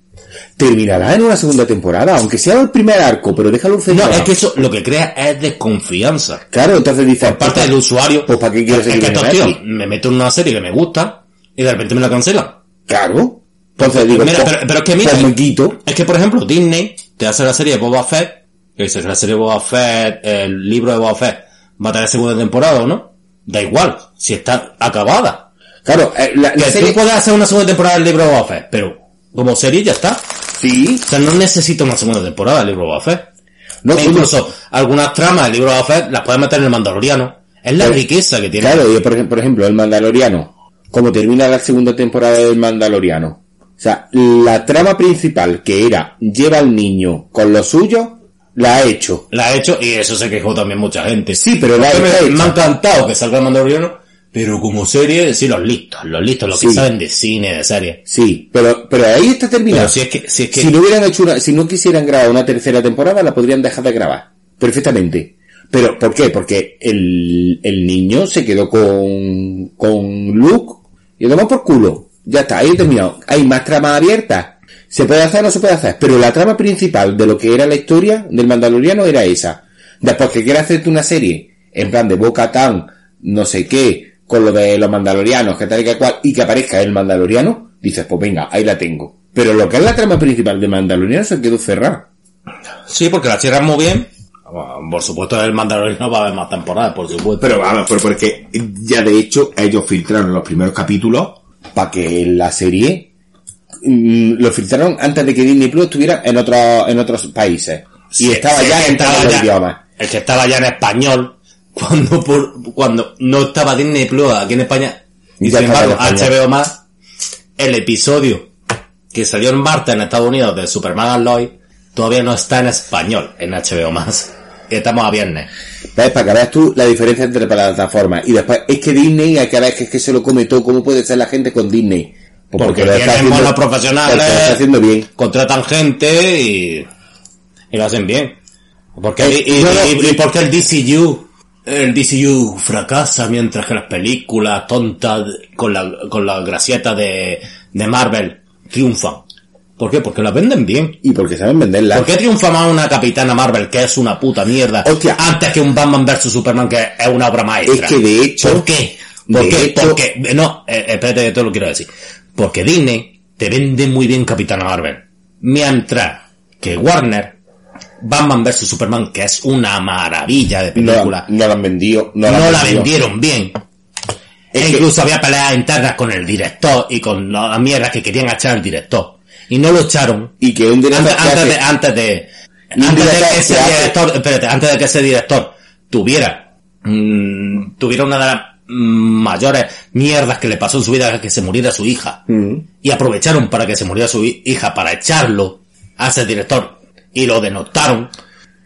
Speaker 3: Terminará en una segunda temporada, aunque sea el primer arco, pero déjalo
Speaker 2: No,
Speaker 3: cerrado.
Speaker 2: es que eso lo que crea es desconfianza.
Speaker 3: Claro, entonces dices,
Speaker 2: Por parte
Speaker 3: pues,
Speaker 2: del usuario.
Speaker 3: pues, ¿para qué quiero
Speaker 2: Es
Speaker 3: seguir
Speaker 2: que me meto en una serie que me gusta y de repente me la cancelan.
Speaker 3: Claro. Entonces digo,
Speaker 2: Mira,
Speaker 3: pues,
Speaker 2: pero, pero es que mira,
Speaker 3: pues quito.
Speaker 2: es que por ejemplo Disney te hace la serie de Boba Fett, que dices la serie de Boba Fett, el libro de Boba Fett, va a tener segunda temporada o no, da igual, si está acabada.
Speaker 3: Claro, eh, la, la serie...
Speaker 2: tú puedes hacer una segunda temporada del libro de Boba Fett, pero como serie ya está.
Speaker 3: Sí.
Speaker 2: O sea, no necesita una segunda temporada del libro de Boba Fett.
Speaker 3: No,
Speaker 2: E incluso algunas tramas del libro de Boba Fett las puedes meter en el Mandaloriano. Es la
Speaker 3: Pero-
Speaker 2: riqueza que tiene.
Speaker 3: Claro, y por, por ejemplo, el Mandaloriano, como termina la segunda temporada del Mandaloriano. O sea, la trama principal que era lleva al niño con lo suyo, la ha hecho.
Speaker 2: La ha hecho y eso se quejó también mucha gente.
Speaker 3: Sí, pero la ha hecho.
Speaker 2: me ha encantado que salga el Mandaloriano, pero como serie, sí, los listos, los listos, los que saben de cine, de serie.
Speaker 3: Sí, pero, pero ahí está terminado.
Speaker 2: Pero si es que, si es que,
Speaker 3: Si no hubieran hecho una, si no quisieran grabar una tercera temporada, la podrían dejar de grabar. Perfectamente. Pero, ¿por qué? Porque el, el niño se quedó con, con Luke y lo tomó por culo. Ya está, ahí he terminado. Hay más tramas abiertas. Se puede hacer o no se puede hacer. Pero la trama principal de lo que era la historia del Mandaloriano era esa. Después que quieras hacerte una serie, en plan de Boca Tan, no sé qué, con lo de los Mandalorianos, que tal y que cual, y que aparezca el Mandaloriano, dices, pues venga, ahí la tengo. Pero lo que es la trama principal de Mandaloriano se quedó cerrada.
Speaker 2: sí, porque la cierran muy bien. Por supuesto, el Mandaloriano va a haber más temporadas, por supuesto.
Speaker 3: Pero vamos, pero porque ya de hecho ellos filtraron los primeros capítulos para que la serie mm, lo filtraron antes de que Disney Plus estuviera en otros en otros países y estaba
Speaker 2: sí,
Speaker 3: ya en todos los idiomas.
Speaker 2: El que estaba ya en español, cuando por, cuando no estaba Disney Plus aquí en España, y
Speaker 3: Ya
Speaker 2: sin embargo. HBO más, el episodio que salió en martes en Estados Unidos de Superman and Lois, todavía no está en español en HBO más. Y estamos a viernes.
Speaker 3: ¿Ves? Para que veas tú la diferencia entre plataformas. Y después, es que Disney, hay que ver que es que se lo come todo. ¿Cómo puede ser la gente con Disney?
Speaker 2: Porque,
Speaker 3: lo está
Speaker 2: tienen
Speaker 3: haciendo-
Speaker 2: buenos
Speaker 3: porque lo
Speaker 2: profesionales,
Speaker 3: está haciendo bien.
Speaker 2: contratan gente y, y lo hacen bien. Porque,
Speaker 3: Eh,
Speaker 2: y, y-
Speaker 3: no,
Speaker 2: y- porque el DCU, el DCU fracasa mientras que las películas tontas con la, con la gracieta de, de Marvel triunfan. ¿Por qué? Porque las venden bien.
Speaker 3: Y porque saben venderla.
Speaker 2: ¿Por qué triunfa más una Capitana Marvel que es una puta mierda
Speaker 3: Hostia.
Speaker 2: antes que un Batman vs Superman que es una obra maestra?
Speaker 3: Es que de hecho-
Speaker 2: ¿Por qué? ¿Por qué?
Speaker 3: hecho-
Speaker 2: Porque, no, eh, espérate que te lo quiero decir. Porque Disney te vende muy bien Capitana Marvel. Mientras que Warner, Batman vs Superman, que es una maravilla de película,
Speaker 3: no la han vendido. No, la,
Speaker 2: la vendieron bien.
Speaker 3: Es
Speaker 2: E
Speaker 3: que-
Speaker 2: incluso había peleas internas con el director y con las mierdas que querían echar al director. Y no lo echaron
Speaker 3: Y que un director
Speaker 2: antes, de, antes de, antes de que ese director, espérate, antes de que ese director tuviera, mm, tuviera una de las mayores mierdas que le pasó en su vida, que se muriera su hija.
Speaker 3: Mm.
Speaker 2: Y aprovecharon para que se muriera su hi- hija para echarlo a ese director. Y lo denotaron.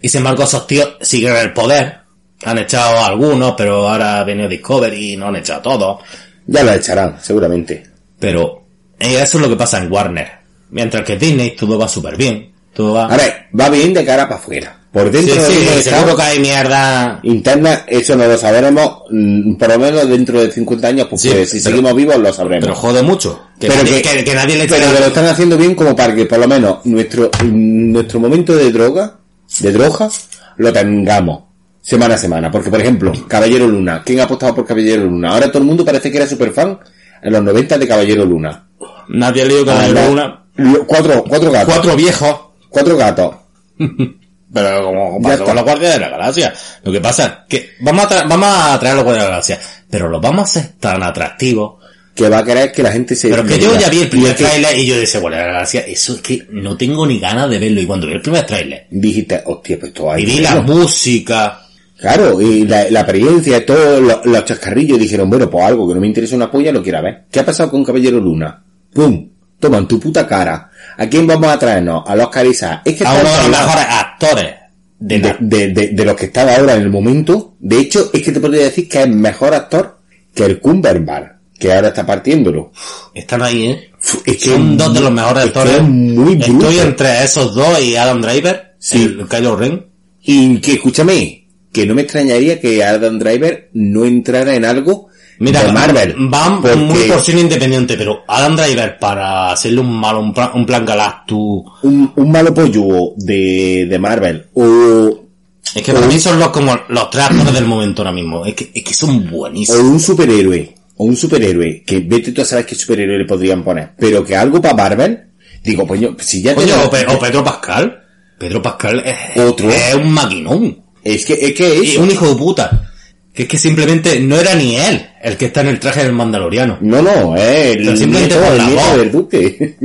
Speaker 2: Y sin embargo esos tíos siguen en el poder. Han echado a algunos, pero ahora ha venido Discovery y no han echado a todos.
Speaker 3: Ya la echarán, seguramente.
Speaker 2: Pero eh, eso es lo que pasa en Warner. Mientras que Disney todo va súper bien. Todo va...
Speaker 3: A ver, va bien de cara para afuera. Por
Speaker 2: Sí,
Speaker 3: dentro de
Speaker 2: sí, que hay mierda.
Speaker 3: interna, eso no lo sabremos, mm, por lo menos dentro de 50 años, porque
Speaker 2: Sí,
Speaker 3: si
Speaker 2: pero-
Speaker 3: seguimos vivos lo sabremos.
Speaker 2: Pero jode mucho. Que,
Speaker 3: Pero
Speaker 2: nadie,
Speaker 3: que-
Speaker 2: que, que nadie le
Speaker 3: Pero que lo están haciendo bien como para que por lo menos nuestro, mm, nuestro momento de droga, de droga, lo tengamos semana a semana. Porque, por ejemplo, Caballero Luna. ¿Quién ha apostado por Caballero Luna? Ahora todo el mundo parece que era super fan en los 90 de Caballero Luna.
Speaker 2: Nadie ha leído que
Speaker 3: Ah,
Speaker 2: hay
Speaker 3: no.
Speaker 2: una...
Speaker 3: Lo- Cuatro, cuatro gatos.
Speaker 2: Cuatro viejos.
Speaker 3: Cuatro gatos. [laughs]
Speaker 2: Pero como pasó con la Guardia de la Galaxia. Lo que pasa es que vamos a, tra- vamos a traer a la Guardia de la Galaxia. Pero los vamos a hacer tan atractivos.
Speaker 3: Que va a querer que la gente se...
Speaker 2: Pero que yo ya vi el primer tráiler y yo decía, de la Galaxia, eso es que no tengo ni ganas de verlo. Y cuando vi el primer tráiler
Speaker 3: Dijiste, hostia, pues todo hay
Speaker 2: y vi la música,
Speaker 3: Claro, y la, la apariencia, todos los, los chascarrillos dijeron, bueno, pues algo que no me interesa una polla lo quiero ver. ¿Qué ha pasado con Caballero Luna? ¡Pum! Toma en tu puta cara. ¿A quién vamos a traernos? A los Isaac. Es que
Speaker 2: a uno de los mejores actores de
Speaker 3: de,
Speaker 2: la...
Speaker 3: de, de- de los que están ahora en el momento. De hecho, es que te podría decir que es mejor actor que el Cumberbatch, que ahora está partiéndolo.
Speaker 2: Están ahí, ¿eh?
Speaker 3: Es que
Speaker 2: Son dos de los mejores
Speaker 3: es que
Speaker 2: actores.
Speaker 3: es muy
Speaker 2: Estoy entre esos dos y Adam Driver,
Speaker 3: Sí.
Speaker 2: el Kylo Ren.
Speaker 3: Y que, escúchame, que no me extrañaría que Adam Driver no entrara en algo
Speaker 2: Mira,
Speaker 3: de Marvel.
Speaker 2: van
Speaker 3: porque
Speaker 2: muy por cine independiente, pero Adam Driver para hacerle un malo, un plan, un plan Galactus,
Speaker 3: un, un malo pollo de, de Marvel o,
Speaker 2: es que para mí son los como los tres actores del momento ahora mismo. Es que, es que son
Speaker 3: o
Speaker 2: buenísimos.
Speaker 3: un superhéroe o un superhéroe que vete tú a saber qué superhéroe le podrían poner, pero que algo para Marvel, digo, pues yo, si ya
Speaker 2: Coño, o, Pe- o Pedro Pascal. Pedro Pascal es,
Speaker 3: Otro.
Speaker 2: es un maquinón.
Speaker 3: es que es que
Speaker 2: Y
Speaker 3: eso.
Speaker 2: un hijo de puta. Que es que simplemente no era ni él el que está en el traje del mandaloriano.
Speaker 3: No, no, es el
Speaker 2: simplemente
Speaker 3: nieto,
Speaker 2: por
Speaker 3: el
Speaker 2: la voz.
Speaker 3: del duque.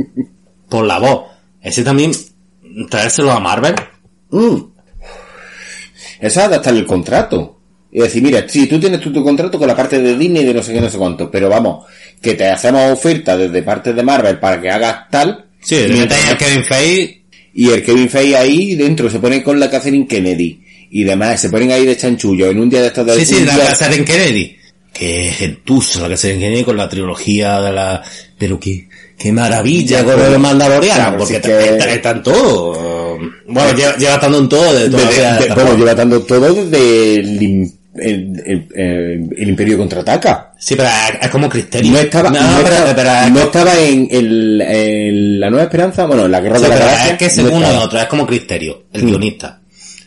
Speaker 2: Por la voz. Ese también, traérselo a Marvel.
Speaker 3: Mm. Eso es adaptar el contrato. Y decir, mira, si tú tienes tu, tu contrato con la parte de Disney de no sé qué, no sé cuánto, pero vamos, que te hacemos oferta desde parte de Marvel para que hagas tal.
Speaker 2: Sí,
Speaker 3: y
Speaker 2: a Kevin Feige
Speaker 3: Y el Kevin Feige ahí dentro se pone con la Catherine Kennedy y demás, se ponen ahí de chanchullo en un día de estos de
Speaker 2: Sí, sí, la casa en Kennedy. Qué gentuza la casa en Kennedy con la trilogía de la... Pero qué, qué maravilla con el Mandaloriano,
Speaker 3: Claro,
Speaker 2: porque
Speaker 3: que-
Speaker 2: está- está en todo. Bueno, lleva, lleva estando en todo de toda
Speaker 3: de- de-
Speaker 2: de
Speaker 3: bueno, lleva dando todo desde el, el, el- el- el Imperio contraataca.
Speaker 2: Sí, pero es, es como Cristerio.
Speaker 3: No estaba, no,
Speaker 2: pero-
Speaker 3: estaba,
Speaker 2: pero es
Speaker 3: no
Speaker 2: que-
Speaker 3: estaba en, el- en la Nueva Esperanza, bueno, en la Guerra
Speaker 2: Sí,
Speaker 3: de la
Speaker 2: pero
Speaker 3: Galaxia.
Speaker 2: es que
Speaker 3: no
Speaker 2: según
Speaker 3: estaba.
Speaker 2: nosotros, es como Cristerio, el
Speaker 3: Mm.
Speaker 2: guionista.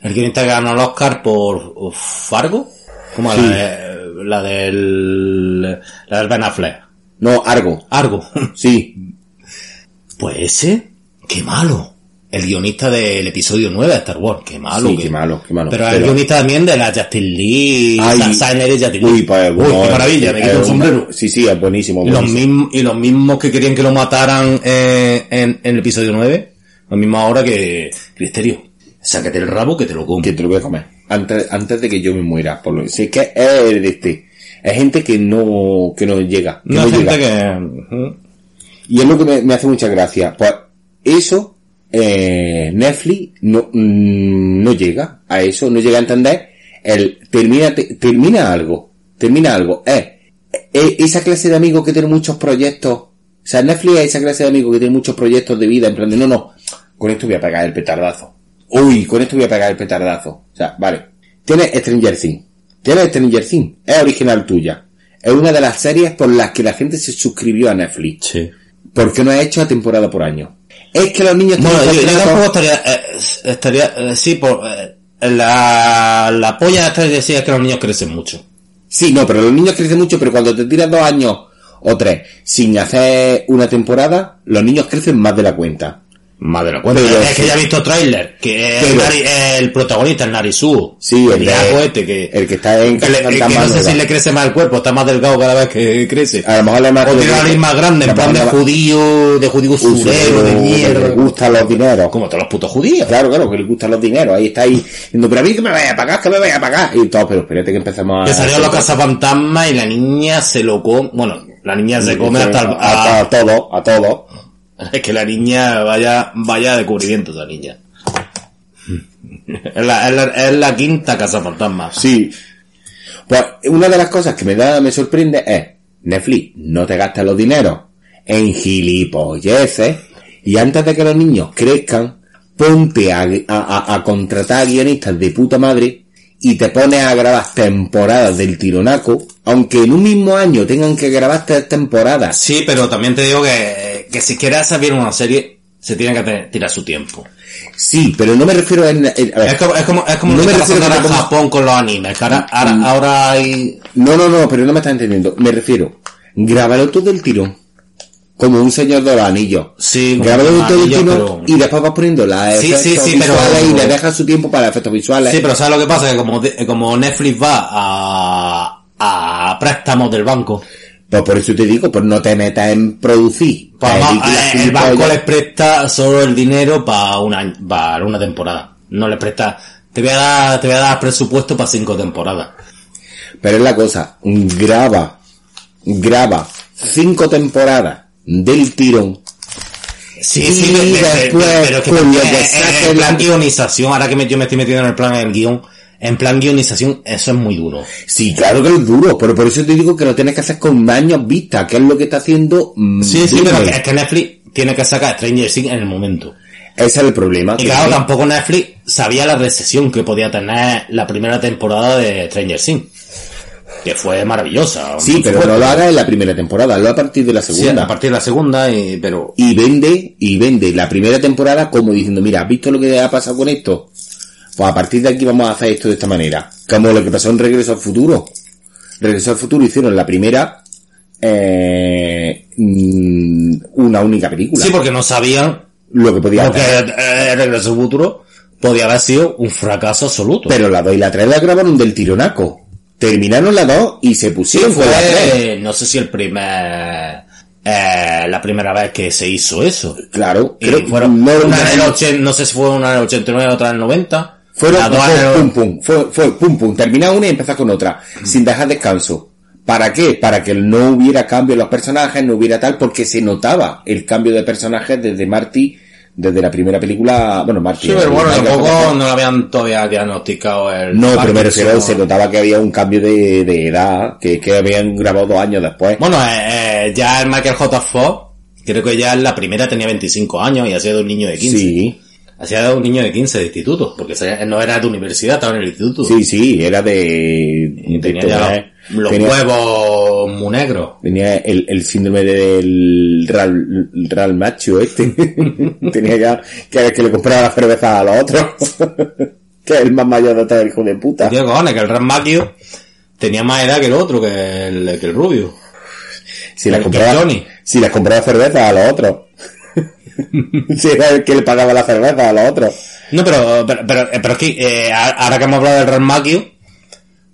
Speaker 2: El guionista que ganó el Oscar por Fargo, como
Speaker 3: Sí.
Speaker 2: la, de, la del, la del Ben Affleck.
Speaker 3: No, Argo.
Speaker 2: Argo. [laughs]
Speaker 3: Sí.
Speaker 2: Pues ese, qué malo. El guionista del episodio 9 de Star Wars, qué malo.
Speaker 3: Sí,
Speaker 2: que-
Speaker 3: qué malo, qué malo.
Speaker 2: Pero, el
Speaker 3: Pero-
Speaker 2: guionista también de la Justin Lee,
Speaker 3: Ay.
Speaker 2: Sa- Signer y Justin Lee.
Speaker 3: Uy, pues,
Speaker 2: Uy, qué maravilla, me quito el sombrero.
Speaker 3: Sí, sí, es buenísimo.
Speaker 2: Y los, mismos, y los mismos que querían que lo mataran eh, en, en el episodio 9, los mismos ahora que Cristerio. Sácate el rabo que te lo como.
Speaker 3: Que te lo voy a comer. Antes, antes de que yo me muera. Por lo, si es que es de este. Es gente que no, que no llega. Que
Speaker 2: Una
Speaker 3: no
Speaker 2: gente
Speaker 3: llega.
Speaker 2: que...
Speaker 3: Y es lo que me, me hace mucha gracia. Pues eso, eh, Netflix no, mm, no llega a eso, no llega a entender el termina, te- termina algo, termina algo. Eh, eh, esa clase de amigos que tienen muchos proyectos O sea, Netflix es esa clase de amigo que tiene muchos proyectos de vida, en plan de, no, no, con esto voy a pegar el petardazo. Uy, con esto voy a pegar el petardazo. O sea, vale. Tienes Stranger Things. Tienes Stranger Things. Es original tuya. Es una de las series por las que la gente se suscribió a Netflix.
Speaker 2: Sí.
Speaker 3: ¿Por qué no ha hecho temporada por año? Es que los niños
Speaker 2: Bueno, yo, yo tampoco estaría, eh, estaría, eh, sí, por, eh, la, la polla de esta decía es que los niños crecen mucho.
Speaker 3: Sí, no, pero los niños crecen mucho, pero cuando te tiras dos años o tres sin hacer una temporada, los niños crecen más de la cuenta.
Speaker 2: Más de la cuenta.
Speaker 3: Pero
Speaker 2: es que ya he visto tráiler, que es
Speaker 3: Pero-
Speaker 2: Nari- el protagonista, el Narisu.
Speaker 3: Sí, el
Speaker 2: el
Speaker 3: de-
Speaker 2: este que,
Speaker 3: el que está en
Speaker 2: que, le-
Speaker 3: Casa
Speaker 2: que no sé si le crece más el cuerpo, está más delgado cada vez que crece.
Speaker 3: A lo mejor le más
Speaker 2: tiene nariz más grande, en plan de judío, de judío usurero, de
Speaker 3: Le
Speaker 2: mierda.
Speaker 3: gustan los dineros.
Speaker 2: Como todos los putos judíos.
Speaker 3: Claro, claro, que le gustan los dineros. Ahí está ahí diciendo, pero a mí que me vaya a pagar, que me vaya a pagar. Y todo, pero espérate que empezamos a...
Speaker 2: Que salió a la casa fantasma y la niña se lo come, bueno, la niña se come hasta el,
Speaker 3: a,
Speaker 2: a-
Speaker 3: a todo, a todo.
Speaker 2: Es [laughs] que la niña vaya, vaya de cubrimiento esa niña. es, la, es, la, es la quinta casa fantasma.
Speaker 3: Sí. Pues una de las cosas que me da, me sorprende es, Netflix, no te gastas los dineros en gilipolleces y antes de que los niños crezcan, ponte a, a, a- a contratar guionistas de puta madre y te pones a grabar temporadas del tironaco, aunque en un mismo año tengan que grabar tres temporadas.
Speaker 2: Sí, pero también te digo que, que si quieres hacer bien una serie, se tiene que tirar su tiempo.
Speaker 3: Sí, pero no me refiero en... en- a ver,
Speaker 2: Es como, es como, es como
Speaker 3: No me refiero te pongas-
Speaker 2: Japón con los animes, que ahora, ahora, ahora hay...
Speaker 3: No, no, no, pero no me estás entendiendo. Me refiero, grábalo todo el tirón. Como un señor de los anillos.
Speaker 2: Sí,
Speaker 3: Grábalo
Speaker 2: un anillo, pero-
Speaker 3: y después vas poniendo las
Speaker 2: Sí, sí,
Speaker 3: efectos
Speaker 2: sí, pero-
Speaker 3: visuales y le dejas su tiempo para efectos visuales.
Speaker 2: Sí, pero ¿sabes lo que pasa? Que como, de- como Netflix va a, a préstamos del banco,
Speaker 3: Pues por eso te digo, pues no te metas en producir.
Speaker 2: pues eh, el banco
Speaker 3: gilipollas.
Speaker 2: les presta solo el dinero para una, para una temporada. No les presta, te voy a dar, te voy a dar presupuesto para cinco temporadas.
Speaker 3: Pero es la cosa, graba, graba cinco temporadas del tirón.
Speaker 2: Sí, sí, pe-
Speaker 3: después,
Speaker 2: pero es que
Speaker 3: con lo que
Speaker 2: eh, eh, en plan
Speaker 3: la-
Speaker 2: guionización, ahora que me- yo me estoy metiendo en el plan del guion, en plan guionización, eso es muy duro.
Speaker 3: Sí, claro que es duro, pero por eso te digo que lo tienes que hacer con años vista, que es lo que está haciendo mm,
Speaker 2: Sí, sí, pero es que Netflix tiene que sacar Stranger Things en el momento.
Speaker 3: Ese es el problema.
Speaker 2: Y claro, tampoco Netflix sabía la recesión que podía tener la primera temporada de Stranger Things. Que fue maravillosa.
Speaker 3: Sí, pero no lo haga en la primera temporada, lo a partir de la
Speaker 2: Sí,
Speaker 3: segunda.
Speaker 2: a partir de la segunda, y, pero...
Speaker 3: y vende, y vende la primera temporada como diciendo, mira, ¿has visto lo que ha pasado con esto? Pues a partir de aquí vamos a hacer esto de esta manera. Como lo que pasó en Regreso al Futuro. Regreso al Futuro hicieron la primera, eh, mm, una única película.
Speaker 2: Sí, porque no sabían
Speaker 3: lo que podía
Speaker 2: porque
Speaker 3: hacer.
Speaker 2: eh, Regreso al Futuro podía haber sido un fracaso absoluto.
Speaker 3: Pero la 2 y la 3 la grabaron del tironaco. Terminaron la 2 y se
Speaker 2: Sí,
Speaker 3: pusieron con la 3.
Speaker 2: fue, no sé si el primer, eh, la primera vez que se hizo eso.
Speaker 3: Claro,
Speaker 2: Y
Speaker 3: creo-
Speaker 2: fueron,
Speaker 3: no,
Speaker 2: una
Speaker 3: no,
Speaker 2: en el 80, no sé si fue una en el 89, otra en el 90.
Speaker 3: Fueron
Speaker 2: dos
Speaker 3: fue pum pum, fue, fue pum pum, termina una y empezar con otra, sin dejar descanso. ¿Para qué? Para que no hubiera cambio en los personajes, no hubiera tal, porque se notaba el cambio de personajes desde Marty, desde la primera película, bueno, Marty.
Speaker 2: Sí, pero bueno, tampoco no lo habían todavía diagnosticado el...
Speaker 3: No, pero me refiero, se notaba que había un cambio de, de edad, que, que habían grabado dos años después.
Speaker 2: Bueno, eh, eh, ya el Michael J. Fox, creo que ya en la primera tenía 25 años y hacía de un niño de 15.
Speaker 3: sí,
Speaker 2: Hacía un niño de 15 de instituto, porque no era de universidad, estaba en el instituto.
Speaker 3: sí, sí, era de... De
Speaker 2: tenía ya los, los
Speaker 3: tenía-
Speaker 2: huevos muy negros.
Speaker 3: Tenía el, el síndrome del real, real macho este. [laughs] Tenía ya que, que le compraba la cerveza a los otros. [laughs] que es el más mayor de todo el hijo de puta.
Speaker 2: Tío, cojones, que el Rasmaquio tenía más edad que el otro, que el, que el rubio.
Speaker 3: Si
Speaker 2: que
Speaker 3: compraba, si les compraba cerveza a los otros. Si era el que le pagaba la cerveza a los otros.
Speaker 2: No, pero, pero, pero, pero es que, eh, ahora que hemos hablado del Rasmaquio,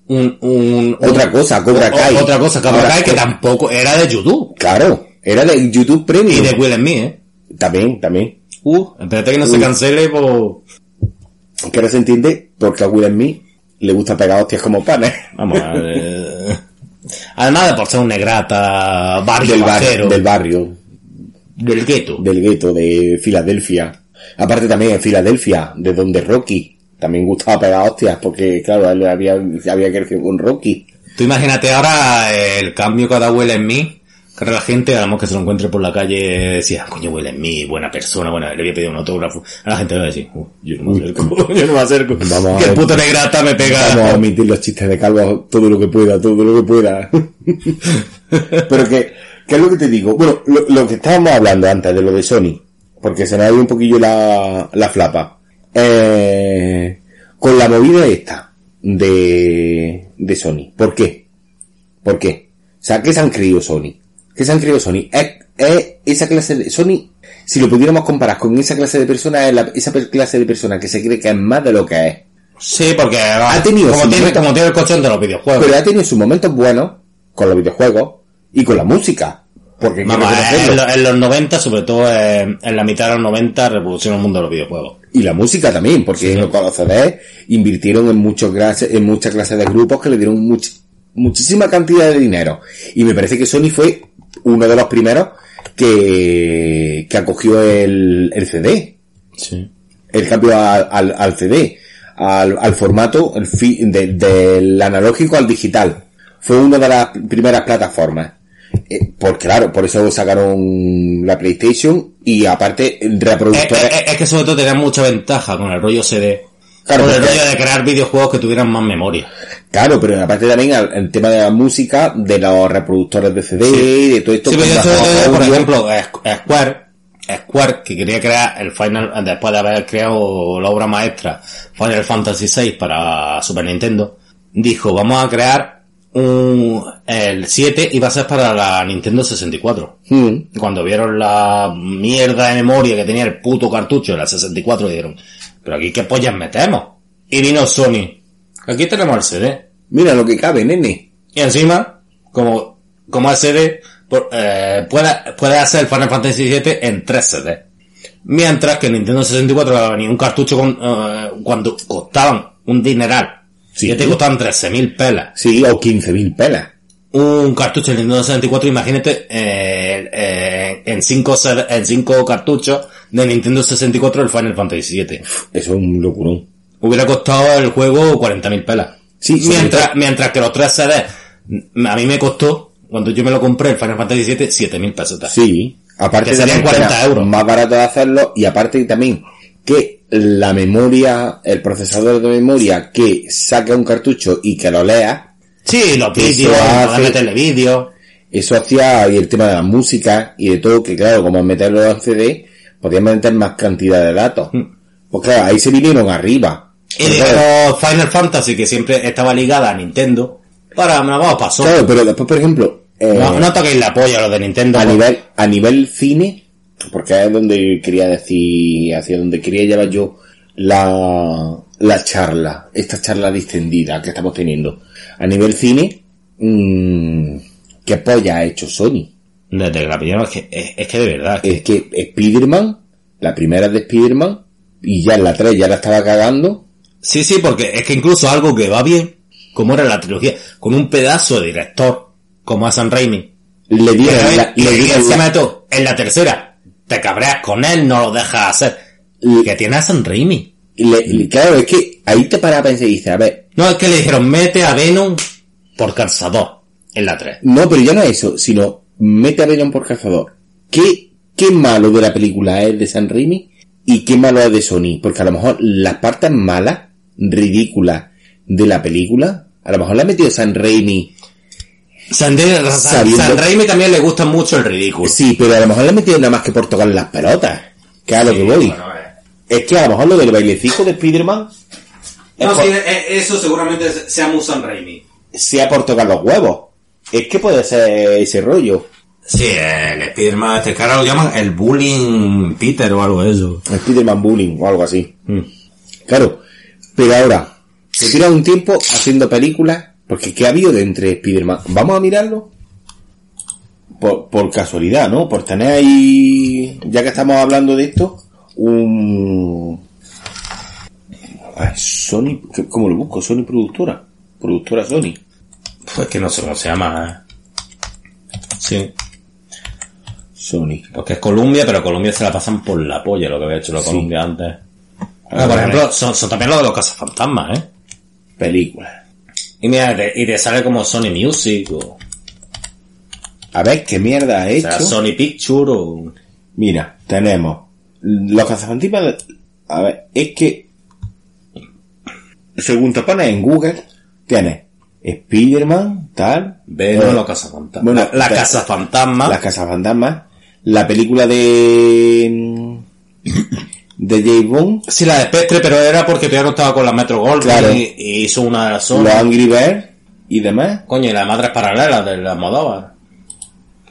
Speaker 2: un, un,
Speaker 3: Otra cosa, Cobra
Speaker 2: o-
Speaker 3: Kai.
Speaker 2: Otra cosa, Cobra Kai, que tampoco era de YouTube.
Speaker 3: Claro, era de YouTube Premium.
Speaker 2: Y de Will and Me, eh.
Speaker 3: También, también.
Speaker 2: Uh, espérate que no se cancele, pues...
Speaker 3: Que se entiende porque a Will Smith le gusta pegar hostias como panes. [laughs]
Speaker 2: Vamos a ver. Además de por ser un negrata, barrio
Speaker 3: del, bar- del barrio.
Speaker 2: Del gueto.
Speaker 3: del gueto de Filadelfia. Aparte también en Filadelfia, de donde Rocky también gustaba pegar hostias, porque claro, él había, había crecido con Rocky.
Speaker 2: Tú imagínate ahora el cambio que ha dado Will en mí Que ahora la gente, además que se lo encuentre por la calle, decía, coño, huele en mí, buena persona, bueno, le voy a pedir un autógrafo. A la gente le va a decir, "Uh, [laughs] yo no me acerco, yo no me acerco.
Speaker 3: Vamos a ver.
Speaker 2: puto negrata me pega.
Speaker 3: Vamos a omitir los chistes de calvo todo lo que pueda, todo lo que pueda. [laughs] Pero que, ¿qué es lo que te digo? Bueno, lo, lo que estábamos hablando antes de lo de Sony, porque se me ha ido un poquillo la, la flapa. Eh, con la movida esta de, de Sony. ¿Por qué? ¿Por qué? O sea, ¿qué se han creído Sony? ¿Qué se han creído Sony? Es, es esa clase de, Sony, si lo pudiéramos comparar con esa clase de persona, es la- esa clase de persona que se cree que es más de lo que es.
Speaker 2: Sí, porque
Speaker 3: Ha tenido
Speaker 2: como, tiene,
Speaker 3: momento.
Speaker 2: como tiene el colchón de los videojuegos.
Speaker 3: Pero ha tenido sus momentos buenos con los videojuegos y con la música. Porque
Speaker 2: en,
Speaker 3: reconocerlo.
Speaker 2: lo- en los 90, sobre todo en, en la mitad de los 90, revolucionó el mundo de los videojuegos.
Speaker 3: Y la música también, porque
Speaker 2: Sí.
Speaker 3: con los CDs invirtieron en muchos clases, en muchas clases de grupos que le dieron much- muchísima cantidad de dinero. Y me parece que Sony fue uno de los primeros que, que acogió el, el CD.
Speaker 2: Sí.
Speaker 3: el cambio al, al, al CD, al, al formato el fi- de- del analógico al digital. Fue una de las primeras plataformas. Eh, por claro, por eso sacaron la PlayStation y aparte
Speaker 2: Es,
Speaker 3: reproductores.
Speaker 2: es- es que sobre todo tenían mucha ventaja con el rollo CD.
Speaker 3: Claro,
Speaker 2: con el rollo de crear videojuegos que tuvieran más memoria.
Speaker 3: Claro, pero aparte también el, el tema de la música, de los reproductores de CD, de todo esto.
Speaker 2: Sí, pero yo por ejemplo, Squ- Square, Square, que quería crear el Final, después de haber creado la obra maestra Final Fantasy VI para Super Nintendo, dijo, vamos a crear un, el 7 y va a ser para la Nintendo 64.
Speaker 3: Mm.
Speaker 2: Cuando vieron la mierda de memoria que tenía el puto cartucho de la 64, dijeron, pero aquí qué pollas metemos. Y vino Sony. Aquí tenemos el CD.
Speaker 3: Mira lo que cabe, nene.
Speaker 2: Y encima, como, como el CD, eh, puede, puede hacer el Final Fantasy VII en 3 CD. Mientras que el Nintendo 64 venía un cartucho con, eh, cuando costaban un dineral.
Speaker 3: Sí.
Speaker 2: ya te costaban 13.000 pelas.
Speaker 3: Sí, o 15.000 pelas.
Speaker 2: Un cartucho del Nintendo 64, imagínate, eh, eh, en 5 en cinco cartuchos de Nintendo 64 el Final Fantasy VII.
Speaker 3: Eso es un locurón.
Speaker 2: Hubiera costado el juego 40.000 pelas.
Speaker 3: Sí,
Speaker 2: mientras,
Speaker 3: todo-
Speaker 2: mientras que los 3 CD, mm, a mí me costó, cuando yo me lo compré, el Final Fantasy VII, 7.000 pesetas.
Speaker 3: Sí, aparte
Speaker 2: Que serían
Speaker 3: también
Speaker 2: 40
Speaker 3: era
Speaker 2: euros.
Speaker 3: Más barato de hacerlo y aparte también que la memoria, el procesador de memoria que saca un cartucho y que lo lea,
Speaker 2: Sí, los vídeos, meterle vídeos.
Speaker 3: eso hacía y el tema de la música y de todo, que claro, como meterlo en CD, podían meter más cantidad de datos. Pues claro, ahí se vinieron arriba.
Speaker 2: Y
Speaker 3: claro,
Speaker 2: Final Fantasy, que siempre estaba ligada a Nintendo, para, me la pasar.
Speaker 3: claro, pero después, por ejemplo, eh,
Speaker 2: no, no toquéis la polla de Nintendo.
Speaker 3: a nivel, a nivel cine, porque es donde quería decir, hacia donde quería llevar yo la, la charla, esta charla distendida que estamos teniendo. A nivel cine, mm, ¿qué polla ha hecho Sony?
Speaker 2: Desde que la primera es que, es, es que de verdad, que-
Speaker 3: Es que Spider-Man, la primera de Spider-man, y ya en la 3 ya la estaba cagando,
Speaker 2: Sí, sí, porque es que incluso algo que va bien, como era la trilogía, con un pedazo de director, como a San Raimi,
Speaker 3: le dieron la, le dieron
Speaker 2: encima
Speaker 3: la-
Speaker 2: de todo, en la tercera, te cabreas con él, no lo dejas hacer.
Speaker 3: Y-
Speaker 2: Que tiene a San Raimi.
Speaker 3: le- le- claro, es que ahí te para a pensar y dices, a ver,
Speaker 2: No, es que le dijeron, mete a Venom por calzador, en la 3.
Speaker 3: No, pero ya no es eso, sino mete a Venom por cazador. ¿Qué, qué malo de la película es de San Raimi y qué malo es de Sony? Porque a lo mejor las partes malas, ridículas de la película, a lo mejor la ha metido San Raimi.
Speaker 2: San, San-
Speaker 3: Sabiendo-
Speaker 2: San Raimi también le gusta mucho el ridículo.
Speaker 3: Sí, pero a lo mejor ha metido nada más que por tocar las pelotas. Que es a lo que voy.
Speaker 2: Bueno, eh.
Speaker 3: Es que a lo mejor lo del bailecico de Spider-Man es
Speaker 2: No,
Speaker 3: por-
Speaker 2: sí, eh, eso seguramente sea muy San Raimi.
Speaker 3: sea por tocar los huevos. Es que puede ser ese rollo.
Speaker 2: Sí, el Spider-Man, este cara lo llaman el Bullying Peter o algo de eso.
Speaker 3: Spider-Man Bullying o algo así.
Speaker 2: Mm.
Speaker 3: Claro, pero ahora, se tira un tiempo haciendo películas, porque ¿qué ha habido de entre Spider-Man? ¿Vamos a mirarlo? Por, por casualidad, ¿no? Por tener ahí, ya que estamos hablando de esto, un... Ay, Sony, ¿qué- ¿cómo lo busco? Sony Productora. Productora Sony.
Speaker 2: Pues que no sé cómo se llama. eh. Sí,
Speaker 3: Sony.
Speaker 2: porque es Columbia, pero Columbia se la pasan por la polla lo que había hecho la
Speaker 3: Sí.
Speaker 2: Columbia antes. Ah, por ejemplo, son, son también los de los cazafantasmas, ¿eh?
Speaker 3: Película.
Speaker 2: Y mira, te, y te sale como Sony Music o...
Speaker 3: A ver qué mierda ha
Speaker 2: O
Speaker 3: hecho.
Speaker 2: sea, Sony Picture o...
Speaker 3: Mira, tenemos los cazafantasmas. A ver, es que según te pones en Google, tienes Spider-Man, tal.
Speaker 2: Ve, no los cazafantasmas.
Speaker 3: bueno,
Speaker 2: la, la
Speaker 3: te-
Speaker 2: cazafantasma.
Speaker 3: Las cazafantasmas, la película de de James Bond,
Speaker 2: Sí, la de Spectre, pero era porque todavía no estaba con la Metro Goldwyn
Speaker 3: Claro.
Speaker 2: y, y hizo una de las Sony.
Speaker 3: los Angry Birds y demás.
Speaker 2: Coño, y la madre paralela de la Modova.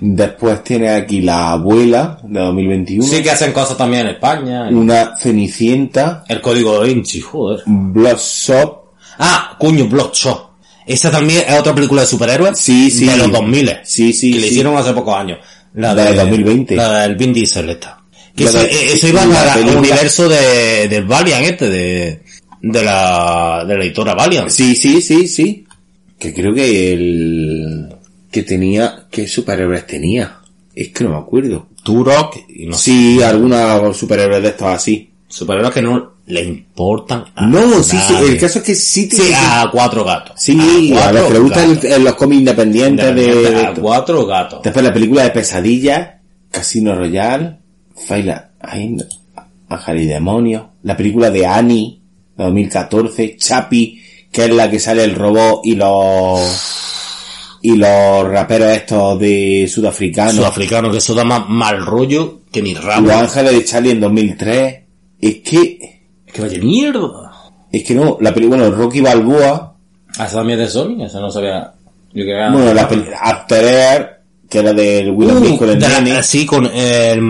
Speaker 3: Después tiene aquí La Abuela de 2021,
Speaker 2: Sí que hacen cosas también en España.
Speaker 3: una Cenicienta,
Speaker 2: El código de Vinci, joder.
Speaker 3: Bloodshot,
Speaker 2: Ah, coño, Bloodshot. Esa también es otra película de superhéroes.
Speaker 3: Sí, sí.
Speaker 2: De los 2000.
Speaker 3: Sí, sí,
Speaker 2: Que le
Speaker 3: sí.
Speaker 2: hicieron hace pocos años. La,
Speaker 3: La de 2020.
Speaker 2: La del Vin Diesel esta. Que eso, eh, eso iba al
Speaker 3: película-
Speaker 2: universo de, del Valiant este, de, de la, de la editora Valiant.
Speaker 3: Sí, sí, sí, sí. Que creo que el... Que tenía... ¿Qué superhéroes tenía? Es que no me acuerdo.
Speaker 2: Turok y no sé.
Speaker 3: Sí, algunos superhéroes de estos así.
Speaker 2: Superhéroes que no le importan a
Speaker 3: No, sí, sí. El caso es que sí
Speaker 2: Sí,
Speaker 3: tiene...
Speaker 2: a cuatro gatos.
Speaker 3: Sí, a, los que le gustan el- los cómics independientes de...
Speaker 2: Independiente,
Speaker 3: de
Speaker 2: a cuatro gatos.
Speaker 3: Después la película de Pesadilla, Casino Royale, Faila, Demonio, la película de Annie, de 2014, Chapi, que es la que sale el robot y los y los raperos estos de sudafricanos,
Speaker 2: Sudafricano, que eso da más mal rollo que ni rabo.
Speaker 3: Los Ángeles de Charlie en 2003, es que,
Speaker 2: Es que vaya mierda.
Speaker 3: es que no, la película, bueno, Rocky Balboa,
Speaker 2: Ah, esa también de Sony, esa no sabía. Yo creía.
Speaker 3: bueno, la película After Air, que era del Will
Speaker 2: Uh,
Speaker 3: con el
Speaker 2: de
Speaker 3: nene,
Speaker 2: sí, con el,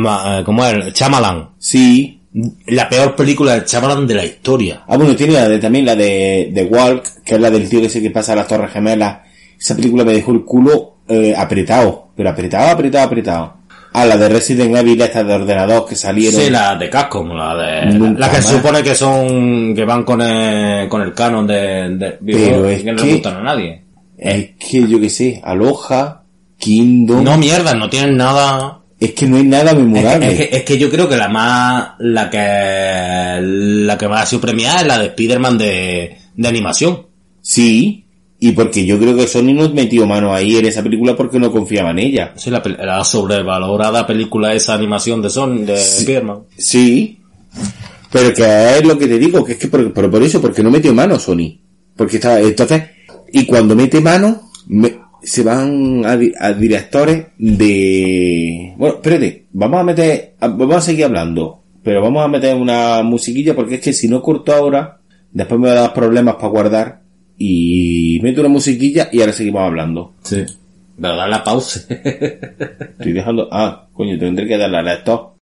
Speaker 2: eh, ¿cómo es? El Chamalan.
Speaker 3: sí,
Speaker 2: La peor película del Chamalan de la historia.
Speaker 3: Ah, bueno, tiene la de, también la de, de Walk, que es la del tío ese que pasa a las Torres Gemelas. Esa película me dejó el culo eh, apretado, pero apretado, apretado, apretado. Ah, la de Resident Evil, esta de ordenador que salieron.
Speaker 2: Sí, la de Capcom, la de.
Speaker 3: Nunca
Speaker 2: La que
Speaker 3: más.
Speaker 2: supone que son. que van con el, con el canon de. de videojuegos
Speaker 3: es
Speaker 2: que no
Speaker 3: que-
Speaker 2: le gustan a nadie.
Speaker 3: Es que yo que sé, Aloha, Kingdom.
Speaker 2: No mierda, no tienen nada.
Speaker 3: Es que no hay nada
Speaker 2: Es que,
Speaker 3: memorable.
Speaker 2: es que- es que yo creo que la más. la que. la que más ha sido premiada es la de Spider-Man de, de animación.
Speaker 3: Sí, y porque yo creo que Sony no metió mano ahí en esa película porque no confiaba en ella.
Speaker 2: Sí, la, la sobrevalorada película esa animación de Son, de Spider-Man.
Speaker 3: Sí, pero que es lo que te digo, que es que por, pero por eso, porque no metió mano Sony. Porque está, entonces, y cuando mete mano, me- se van a, di- a directores de... Bueno, espérate, vamos a meter, vamos a seguir hablando, pero vamos a meter una musiquilla porque es que si no corto ahora, después me va a dar problemas para guardar y meto una musiquilla y ahora seguimos hablando.
Speaker 2: Sí. Pero da la pausa. [laughs]
Speaker 3: Estoy dejando, ah, coño, tendré que darle a esto.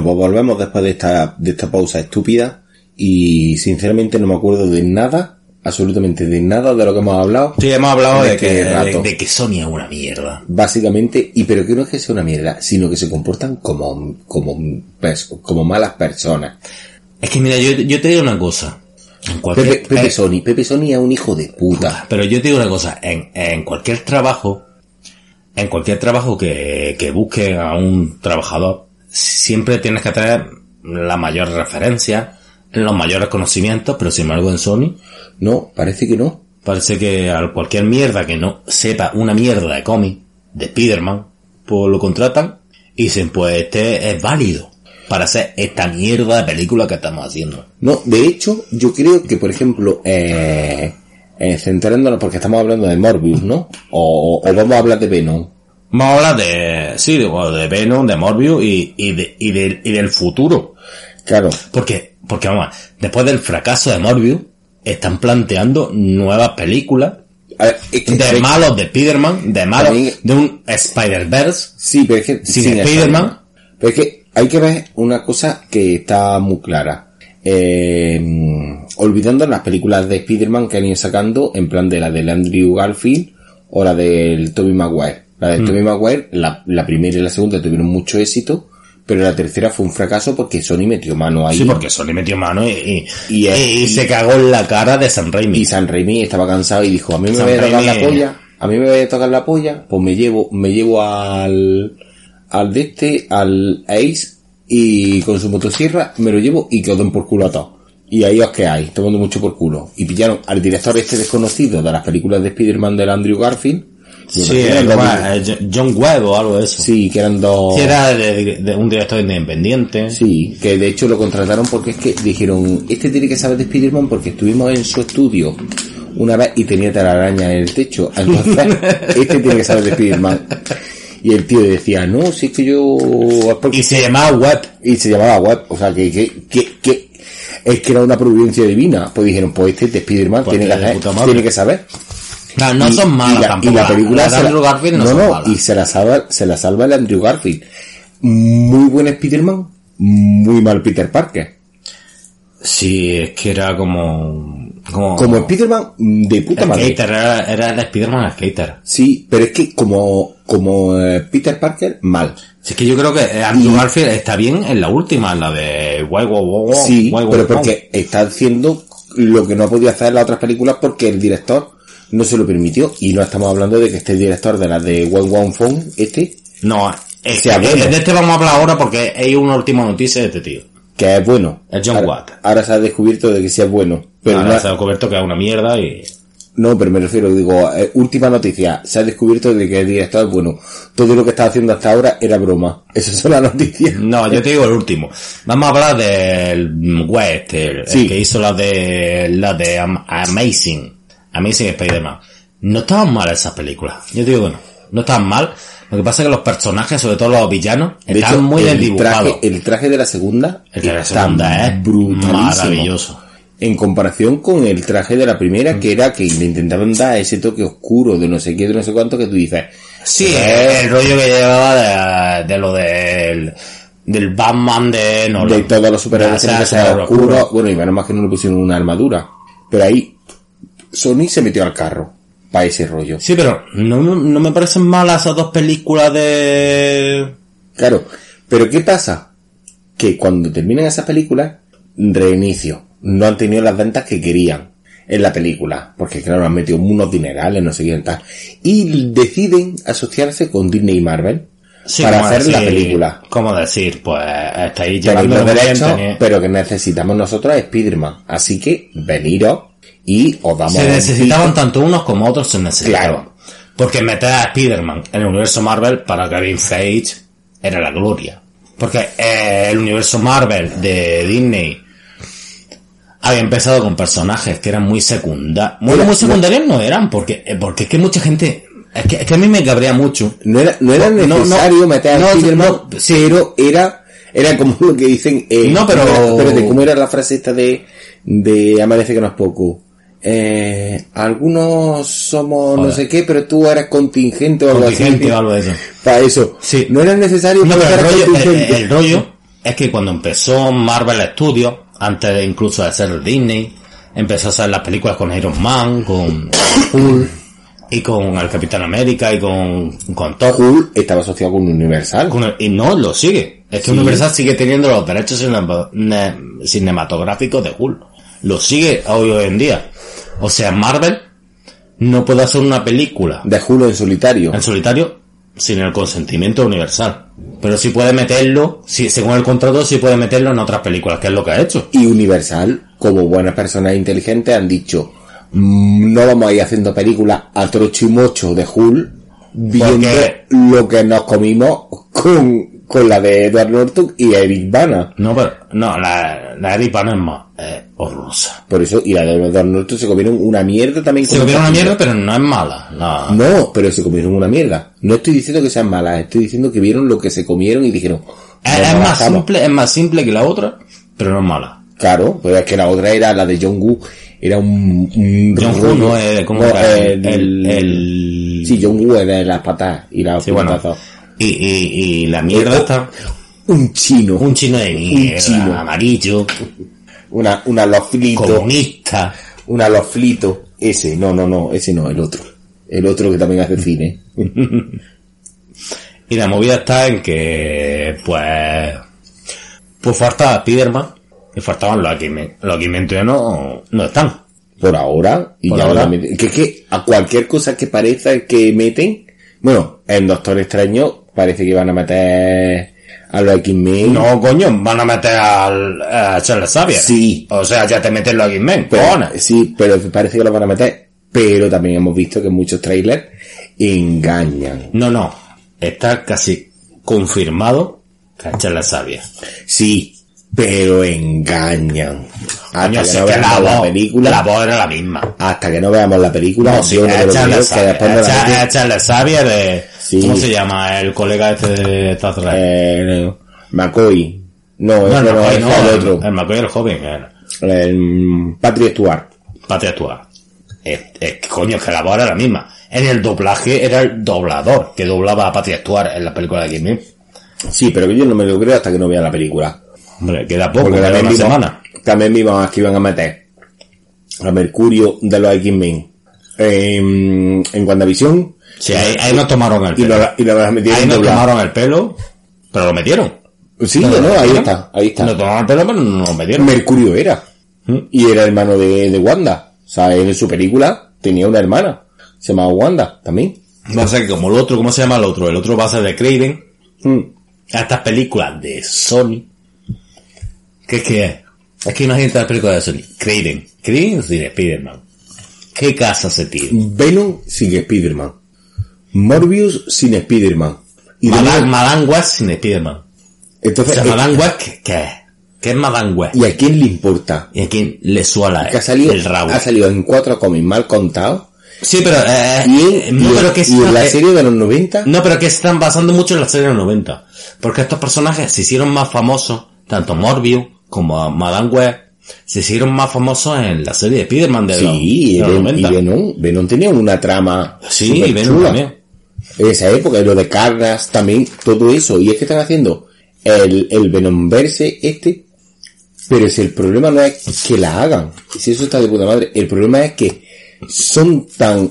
Speaker 3: Bueno, pues volvemos después de esta, de esta pausa estúpida y sinceramente no me acuerdo de nada, absolutamente de nada de lo que hemos hablado.
Speaker 2: Sí, hemos hablado de que,
Speaker 3: rato.
Speaker 2: de que Sony es una mierda.
Speaker 3: Básicamente, y pero que no es que sea una mierda, sino que se comportan como, como, pers- como malas personas.
Speaker 2: Es que mira, yo, yo te digo una cosa. En cualquier,
Speaker 3: Pepe, Pepe
Speaker 2: eh,
Speaker 3: Sony, Pepe Sony es un hijo de puta.
Speaker 2: Pero yo te digo una cosa, en, en cualquier trabajo, en cualquier trabajo que, que busque a un trabajador, siempre tienes que tener la mayor referencia, los mayores conocimientos, pero sin embargo en Sony,
Speaker 3: No, parece que no.
Speaker 2: parece que a cualquier mierda que no sepa una mierda de cómic, de Spider-Man, pues lo contratan y dicen, pues este es válido para hacer esta mierda de película que estamos haciendo.
Speaker 3: No, de hecho, yo creo que, por ejemplo, eh, eh, centrándonos, porque estamos hablando de Morbius, ¿no? O, o vamos a hablar de Venom.
Speaker 2: Vamos a hablar de, sí, de, de Venom, de Morbius y, y, de, y, del- y del futuro.
Speaker 3: Claro,
Speaker 2: Porque, porque vamos, después del fracaso de Morbius, están planteando nuevas películas
Speaker 3: a ver, es que-
Speaker 2: de malos de Spider-Man, de malos
Speaker 3: También-
Speaker 2: de un Spider-Verse.
Speaker 3: Sí, pero es que...
Speaker 2: Sin
Speaker 3: sin
Speaker 2: Spider-Man.
Speaker 3: Pero es que hay que ver una cosa que está muy clara. Eh, olvidando las películas de Spider-Man que han ido sacando, en plan de la del Andrew Garfield o la del Tobey Maguire. La
Speaker 2: Mm.
Speaker 3: del Tobey Maguire, la, la primera y la segunda tuvieron mucho éxito, pero la tercera fue un fracaso porque Sony metió mano ahí.
Speaker 2: Sí, porque Sony metió mano y, y, se cagó en la cara de Sam Raimi.
Speaker 3: Y San Raimi estaba cansado y dijo, a mí me voy a tocar la polla, a mí me voy a tocar la polla, pues me llevo, me llevo al, al de este, al Ace, y con su motosierra me lo llevo y que os den por culo a todos. Y ahí os quedáis, tomando mucho por culo. Y pillaron al director este desconocido de las películas de Spider-Man del Andrew Garfield.
Speaker 2: Sí, eh, John Webb o algo de eso.
Speaker 3: sí, que eran dos...
Speaker 2: Sí, era de, de un director independiente.
Speaker 3: Sí, que de hecho lo contrataron porque es que dijeron, este tiene que saber de Spider-Man porque estuvimos en su estudio una vez y tenía telaraña en el techo. Entonces, [laughs] este tiene que saber de Spider-Man. Y el tío decía, no, si es que yo...
Speaker 2: Y se llamaba Webb.
Speaker 3: Y se llamaba Web, o sea, que, que, que, que es que era una providencia divina. Pues dijeron, pues este de Spider-Man
Speaker 2: Pues
Speaker 3: que tiene que saber.
Speaker 2: No, no
Speaker 3: Y-
Speaker 2: son malas
Speaker 3: y la,
Speaker 2: tampoco.
Speaker 3: Y la película se la-
Speaker 2: Andrew Garfield no, son malas.
Speaker 3: y se la salva, se la salva el Andrew Garfield. Muy buen Spider-Man, muy mal Peter Parker.
Speaker 2: Sí, es que era como... Como,
Speaker 3: Como Spider-Man de puta
Speaker 2: el
Speaker 3: madre.
Speaker 2: skater, era, era el Spider-Man skater.
Speaker 3: Sí, pero es que como, como eh, Peter Parker, mal.
Speaker 2: Si es que yo creo que eh, Andrew
Speaker 3: Y-
Speaker 2: Garfield está bien en la última, en la de Guay, guay, guay,
Speaker 3: Sí,
Speaker 2: guay, guay,
Speaker 3: pero
Speaker 2: guay.
Speaker 3: porque está haciendo lo que no ha podido hacer en las otras películas porque el director no se lo permitió. Y no estamos hablando de que este director de las de One One Phone, este,
Speaker 2: No, es,
Speaker 3: sea bueno.
Speaker 2: de este vamos a hablar ahora porque hay una última noticia de este tío.
Speaker 3: que es bueno.
Speaker 2: Es John
Speaker 3: ahora,
Speaker 2: Watt.
Speaker 3: Ahora se ha descubierto de que sí es bueno. Pero
Speaker 2: Ahora
Speaker 3: no,
Speaker 2: se ha descubierto que es una mierda y...
Speaker 3: no, pero me refiero, digo, eh, última noticia. Se ha descubierto de que el director es bueno. Todo lo que estaba haciendo hasta ahora era broma. Esas son las noticias. [laughs]
Speaker 2: No, yo te digo el último. Vamos a hablar del West, el, el
Speaker 3: Sí.
Speaker 2: que hizo la de la de Am- Amazing, Amazing Spider-Man. No estaban mal esas películas. Yo te digo que no. No estaban mal. Lo que pasa es que los personajes, sobre todo los villanos,
Speaker 3: De
Speaker 2: están
Speaker 3: hecho,
Speaker 2: muy bien
Speaker 3: el
Speaker 2: dibujados.
Speaker 3: traje, el traje de la segunda
Speaker 2: El de la
Speaker 3: está
Speaker 2: segunda es maravilloso.
Speaker 3: En comparación con el traje de la primera, que era que le intentaban dar ese toque oscuro de no sé qué, de no sé cuánto, que tú dices.
Speaker 2: Sí,
Speaker 3: eh,
Speaker 2: el rollo que llevaba de, de lo del, del Batman de Nolan.
Speaker 3: de todos los superhéroes que
Speaker 2: oscuro.
Speaker 3: Bueno, y menos más que no le pusieron una armadura. Pero ahí, Sony se metió al carro. Para ese rollo.
Speaker 2: Sí, pero no, no me parecen malas esas dos películas de...
Speaker 3: Claro. Pero ¿qué pasa? Que cuando terminan esas películas, reinicio. No han tenido las ventas que querían en la película. Porque claro, han metido unos dinerales, no sé qué tal. Y deciden asociarse con Disney y Marvel.
Speaker 2: Sí,
Speaker 3: para hacer la película.
Speaker 2: ¿Cómo decir? Pues estáis llevando
Speaker 3: los derechos, pero que necesitamos nosotros es Spider-Man. Así que veniros y os damos
Speaker 2: Se necesitaban tanto unos como otros se necesitaban.
Speaker 3: Claro.
Speaker 2: Porque meter a Spider-Man en el universo Marvel para Kevin Feige era la gloria. Porque eh, el universo Marvel de Disney había empezado con personajes que eran muy secundarios.
Speaker 3: Era-
Speaker 2: muy secundarios no eran, porque, eh, porque es que mucha gente... Es que, es que a mí me cabrea mucho.
Speaker 3: No era, no era
Speaker 2: No,
Speaker 3: necesario
Speaker 2: no,
Speaker 3: meter a Spider-Man, pero era, era como lo que dicen, eh,
Speaker 2: No, pero-
Speaker 3: ¿cómo era? espérate, ¿cómo era la frase esta de, de Amanece que no es poco? Eh, algunos somos no sé qué, pero tú eres contingente o algo
Speaker 2: Contingente
Speaker 3: así.
Speaker 2: o algo de eso.
Speaker 3: Para eso.
Speaker 2: Sí.
Speaker 3: No era necesario
Speaker 2: No, pero el rollo, el,
Speaker 3: contingente.
Speaker 2: el rollo es que cuando empezó Marvel Studios, antes de incluso de ser Disney, empezó a hacer las películas con Iron Man, con Hulk, y con el Capitán América, y con, con Thor.
Speaker 3: Hulk estaba asociado con Universal.
Speaker 2: Con el- y no lo sigue. Es que
Speaker 3: Sí.
Speaker 2: Universal sigue teniendo los derechos cinema- ne- cinematográficos de Hulk. Lo sigue hoy, hoy en día. O sea, Marvel no puede hacer una película
Speaker 3: De Hulk en solitario.
Speaker 2: en solitario sin el consentimiento Universal. Pero sí puede meterlo, sí, según el contrato, sí puede meterlo en otras películas, que es lo que ha hecho.
Speaker 3: Y Universal, como buenas personas inteligentes, han dicho, "Mm, no vamos a ir haciendo películas a trocho y mocho de Hulk, viendo
Speaker 2: Porque-
Speaker 3: lo que nos comimos con, con la de Edward Norton y Eric Bana.
Speaker 2: No, pero, no, la, la Eric Bana es más, eh, horrorosa.
Speaker 3: Por eso, y la de Edward Norton se comieron una mierda también.
Speaker 2: Se comieron una mierda, pero no es mala. No.
Speaker 3: No, pero se comieron una mierda. No estoy diciendo que sean malas, estoy diciendo que vieron lo que se comieron y dijeron.
Speaker 2: Es,
Speaker 3: "Nos
Speaker 2: es más
Speaker 3: bajamos".
Speaker 2: simple, es más simple que la otra, pero no es mala.
Speaker 3: Claro, pero es que la otra era la de John Woo, era un, un
Speaker 2: John Woo no es, ¿cómo
Speaker 3: No,
Speaker 2: era?
Speaker 3: el,
Speaker 2: El, el,
Speaker 3: Sí, John Woo era de las patas y la
Speaker 2: Sí, bueno. Y, y, y la mierda está,
Speaker 3: Un chino,
Speaker 2: un chino de mierda,
Speaker 3: chino.
Speaker 2: amarillo,
Speaker 3: una, una loflito,
Speaker 2: comunista.
Speaker 3: una loflito. Ese, no, no, no, ese no, el otro. El otro que también hace [laughs] cine.
Speaker 2: Y la movida está en que, pues, pues falta Spiderman y faltaban los X-Men. Los todavía no, no están.
Speaker 3: Por ahora, y
Speaker 2: Por
Speaker 3: ya
Speaker 2: ahora.
Speaker 3: que, que a cualquier cosa que parezca que meten, bueno, en Doctor Extraño parece que van a meter a los X-Men.
Speaker 2: No, coño, van a meter al, a Charles Xavier.
Speaker 3: Sí.
Speaker 2: O sea, ya te meten los X-Men,
Speaker 3: sí, pero parece que lo van a meter. Pero también hemos visto que muchos trailers engañan.
Speaker 2: No, no. Está casi confirmado que es Charles Xavier.
Speaker 3: Sí, pero engañan.
Speaker 2: Coño,
Speaker 3: Hasta
Speaker 2: si
Speaker 3: que no
Speaker 2: que la
Speaker 3: veamos la
Speaker 2: voz,
Speaker 3: película,
Speaker 2: la voz era la misma.
Speaker 3: hasta que no veamos la película,
Speaker 2: No, sí,
Speaker 3: no me lo
Speaker 2: es
Speaker 3: creo,
Speaker 2: Charles
Speaker 3: que después
Speaker 2: Es
Speaker 3: la
Speaker 2: Cha-
Speaker 3: meten.
Speaker 2: es Charles Xavier de...
Speaker 3: Sí.
Speaker 2: ¿Cómo se llama? El colega este de Star Trek.
Speaker 3: Eh, McCoy. No,
Speaker 2: no,
Speaker 3: ese
Speaker 2: el
Speaker 3: no, ese
Speaker 2: no,
Speaker 3: es el
Speaker 2: el,
Speaker 3: otro.
Speaker 2: el McCoy el joven. era.
Speaker 3: El Patrick Stewart.
Speaker 2: Patria Actual. Es, es coño, es que la voz era la misma. En el doblaje era el doblador que doblaba a Patria Actual en la película de X-Men.
Speaker 3: Sí, pero que yo no me lo creo hasta que no vea la película.
Speaker 2: Hombre, queda poco,
Speaker 3: Porque
Speaker 2: queda
Speaker 3: también
Speaker 2: una
Speaker 3: vimos,
Speaker 2: semana.
Speaker 3: también vimos que iban a meter a Mercurio de los X-Men en, en WandaVision
Speaker 2: Sí, ahí, ahí nos tomaron el
Speaker 3: y
Speaker 2: pelo.
Speaker 3: lo, y lo metieron
Speaker 2: Ahí nos tomaron el pelo, pero lo metieron.
Speaker 3: Sí,
Speaker 2: No,
Speaker 3: no, ahí está, ahí está.
Speaker 2: Nos tomaron el pelo, pero no lo metieron.
Speaker 3: Mercurio era.
Speaker 2: ¿Mm?
Speaker 3: Y era hermano de, de Wanda. O sea, en su película tenía una hermana. Se llamaba Wanda también.
Speaker 2: Va a ser que como el otro, ¿cómo se llama el otro? El otro va a ser de Craven.
Speaker 3: Mm.
Speaker 2: A estas películas de Sony. ¿Qué es que que imagínate las películas de Sony. Craven. Craven sin Spider-Man. ¿Qué casa se tira?
Speaker 3: Venom sin Spider-Man. Morbius sin Spider-Man. Y
Speaker 2: Madame, West sin Spider-Man. O
Speaker 3: entonces,
Speaker 2: sea,
Speaker 3: eh,
Speaker 2: Madame West, ¿qué, es? ¿Qué es Madame West?
Speaker 3: ¿y a quién le importa?
Speaker 2: ¿Y a quién le suela
Speaker 3: ha salido,
Speaker 2: el rabo?
Speaker 3: ha salido en cuatro cómics mal contados.
Speaker 2: Sí, pero, eh,
Speaker 3: Y, en,
Speaker 2: no,
Speaker 3: y-
Speaker 2: pero que
Speaker 3: y en la
Speaker 2: eh,
Speaker 3: serie de los 90,
Speaker 2: No, pero que están basando mucho en la serie de los 90. Porque estos personajes se hicieron más famosos, tanto Morbius como Madame Web, se hicieron más famosos en la serie de Spider-Man de, los,
Speaker 3: sí,
Speaker 2: de los
Speaker 3: Ven-
Speaker 2: 90.
Speaker 3: y Venom, Venom tenía una trama
Speaker 2: sí. Venom también.
Speaker 3: En esa época, y lo de Carnas también, todo eso. Y es que están haciendo el, el Venomverse este, pero si el problema no es que la hagan, si eso está de puta madre, el problema es que son tan,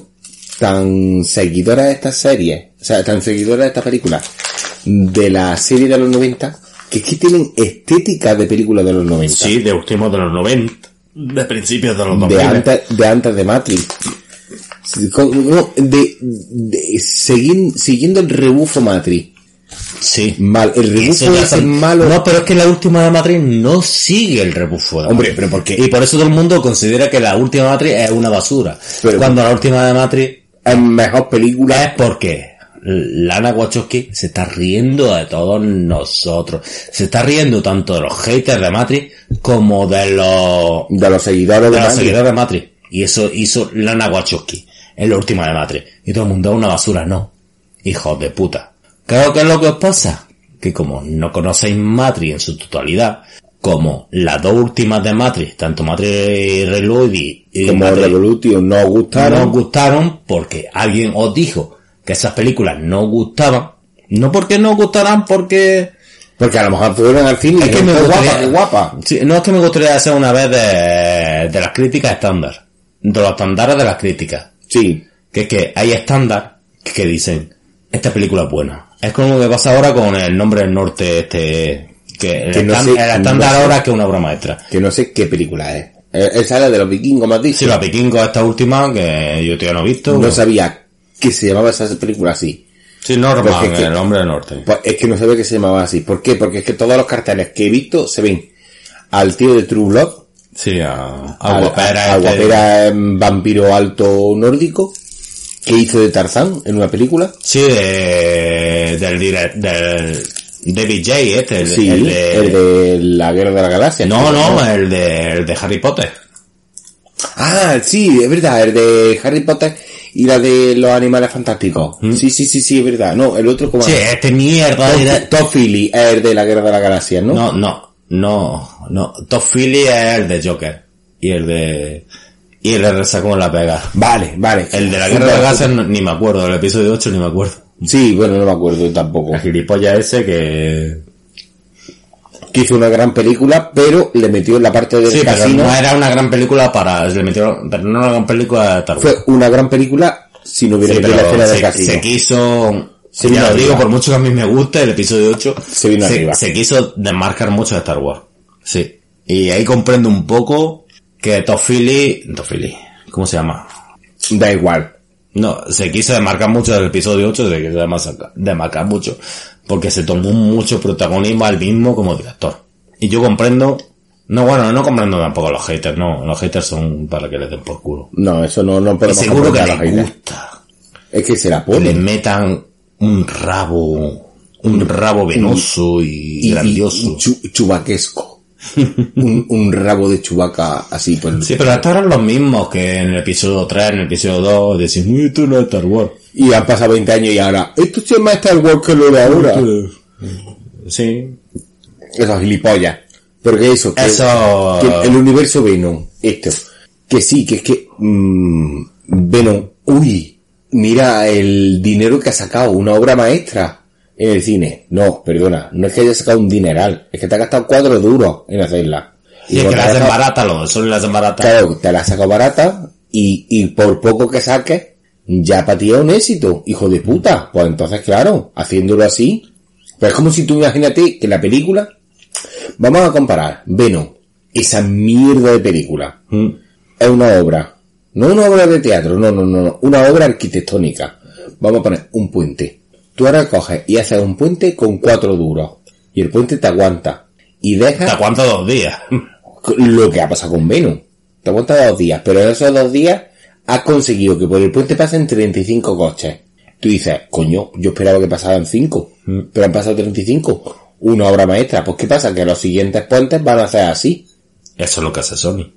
Speaker 3: tan seguidoras de estas series, o sea, tan seguidoras de esta película, de la serie de los 90, que es que tienen estética de películas de los 90.
Speaker 2: Sí, de últimos de los 90, de principios de los 2000.
Speaker 3: de antes, de antes de Matrix. No, de, de siguiendo el rebufo Matrix.
Speaker 2: Sí.
Speaker 3: Mal, el rebufo es
Speaker 2: son-
Speaker 3: malo.
Speaker 2: No, pero es que la última de Matrix no sigue el rebufo de
Speaker 3: Hombre, pero ¿por qué?
Speaker 2: Y por eso todo el mundo considera que la última de Matrix es una basura.
Speaker 3: Pero-
Speaker 2: cuando la última de Matrix
Speaker 3: es mejor película.
Speaker 2: es porque Lana Wachowski se está riendo de todos nosotros. Se está riendo tanto de los haters de Matrix como de los,
Speaker 3: de los seguidores de,
Speaker 2: de los
Speaker 3: Matrix.
Speaker 2: seguidores de Matrix. Y eso hizo Lana Wachowski en la última de Matrix. Y todo el mundo una basura, no. Hijos de puta. Creo que es lo que os pasa. Que como no conocéis Matrix en su totalidad, como las dos últimas de Matrix, tanto Matrix Reloaded y,
Speaker 3: Como
Speaker 2: Matrix
Speaker 3: Revolution no gustaron.
Speaker 2: no os gustaron porque alguien os dijo que esas películas no gustaban. No porque no gustaran porque
Speaker 3: Porque a lo mejor fueron al cine
Speaker 2: Es
Speaker 3: y
Speaker 2: que me gustaría,
Speaker 3: guapa.
Speaker 2: Sí, no es que me gustaría hacer una vez de, de las críticas estándar. De los estándares de las críticas.
Speaker 3: Sí.
Speaker 2: Que es que hay estándar que dicen, esta película es buena. Es como lo que pasa ahora con el nombre del norte, este, que el,
Speaker 3: Que no
Speaker 2: estándar-
Speaker 3: sé-
Speaker 2: el estándar
Speaker 3: no sé.
Speaker 2: ahora es que es una obra maestra.
Speaker 3: Que no sé qué película es. Eh, Esa era de los vikingos, has dicho.
Speaker 2: Sí, la Piquingo esta última, que yo todavía no he visto.
Speaker 3: No sabía que se llamaba esa película así.
Speaker 2: Sí, Norman,
Speaker 3: es que-
Speaker 2: el hombre del norte.
Speaker 3: Pues es que no sabía que se llamaba así. ¿Por qué? Porque es que todos los carteles que he visto se ven al tío de True Blood,
Speaker 2: Sí, a, a Guapera
Speaker 3: al
Speaker 2: este-
Speaker 3: guapera, em, vampiro alto nórdico, que hizo de Tarzán en una película.
Speaker 2: Sí, de, del, del David J. este, el,
Speaker 3: Sí,
Speaker 2: el de...
Speaker 3: el de la Guerra de la Galaxia.
Speaker 2: No, no, el de, el de Harry Potter.
Speaker 3: Ah, sí, es verdad, el de Harry Potter y la de los animales fantásticos. Sí, sí, sí, sí, es verdad. No, el otro como...
Speaker 2: Mm. Sí, este mierda.
Speaker 3: Philly es el de la Guerra de la Galaxia, ¿no?
Speaker 2: No, no, no, no. Top Philly es el de Joker. Y el de... Y el de Resacón en la pega.
Speaker 3: Vale, vale.
Speaker 2: El de la Guerra de la Galaxia no- ni me acuerdo, del episodio 8 ni me acuerdo.
Speaker 3: Sí, bueno, no me acuerdo tampoco.
Speaker 2: El gilipollas ese que...
Speaker 3: Que hizo una gran película, pero le metió en la parte del
Speaker 2: Sí, pero
Speaker 3: casino.
Speaker 2: no era una gran película para... Le metieron, pero no era una gran película de Star Wars.
Speaker 3: Fue una gran película si no hubiera
Speaker 2: Sí,
Speaker 3: metido la
Speaker 2: pero
Speaker 3: escena del
Speaker 2: se,
Speaker 3: casino.
Speaker 2: se quiso...
Speaker 3: Se
Speaker 2: ya lo
Speaker 3: arriba.
Speaker 2: digo, por mucho que a mí me guste, el episodio 8
Speaker 3: Se vino arriba.
Speaker 2: se quiso desmarcar mucho de Star Wars. Sí. Y ahí comprendo un poco que Toffili... Toffili... ¿Cómo se llama?
Speaker 3: Da igual.
Speaker 2: No, se quiso desmarcar mucho del episodio 8, se quiso demarcar, mucho, porque se tomó mucho protagonismo al mismo como director. Y yo comprendo... No, bueno, no comprendo tampoco a los haters, no. Los haters son para que les den por culo.
Speaker 3: No, eso no, no
Speaker 2: Y
Speaker 3: podemos
Speaker 2: seguro que les
Speaker 3: haters.
Speaker 2: gusta.
Speaker 3: Es que se la
Speaker 2: que le
Speaker 3: ponen.
Speaker 2: metan un rabo, un rabo venoso y,
Speaker 3: Y-
Speaker 2: grandioso.
Speaker 3: y chu- chubaquesco. [laughs] un, un rabo de chubaca así, pues.
Speaker 2: sí, pero estos eran los mismos que en el episodio 3, en el episodio 2, decían, "Uy, esto no es Star Wars.
Speaker 3: Y han pasado 20 años y ahora, esto se llama Star Wars que lo de ahora.
Speaker 2: Sí.
Speaker 3: Esos gilipollas. Pero que eso, que,
Speaker 2: Eso...
Speaker 3: que el universo Venom, esto. Que sí, que es que, mm, Venom, uy, mira el dinero que ha sacado, una obra maestra en el cine. No, perdona, no es que haya sacado un dineral, es que te ha gastado cuatro duros en hacerla.
Speaker 2: Y es que la
Speaker 3: ha
Speaker 2: hacen barata, lo, son las hacen barata.
Speaker 3: Claro, te la has sacado barata y, y por poco que saques, ya para ti es un éxito, hijo de puta. Pues entonces, claro, haciéndolo así, pues es como si tú imagínate que la película, vamos a comparar, Venom, esa mierda de película,
Speaker 2: Mm.
Speaker 3: es una obra, no una obra de teatro, no, no, no, no, una obra arquitectónica. Vamos a poner un puente. Tú ahora coges y haces un puente con cuatro duros y el puente te aguanta y dejas
Speaker 2: ¿Hasta cuánto dos días? [laughs]
Speaker 3: lo que ha pasado con Venom. Te aguanta dos días, pero en esos dos días has conseguido que por el puente pasen 35 coches. Tú dices, coño, yo esperaba que pasaran 5, pero han pasado 35. Una obra maestra. Pues ¿qué pasa? Que los siguientes puentes van a ser así.
Speaker 2: Eso es lo que hace Sony.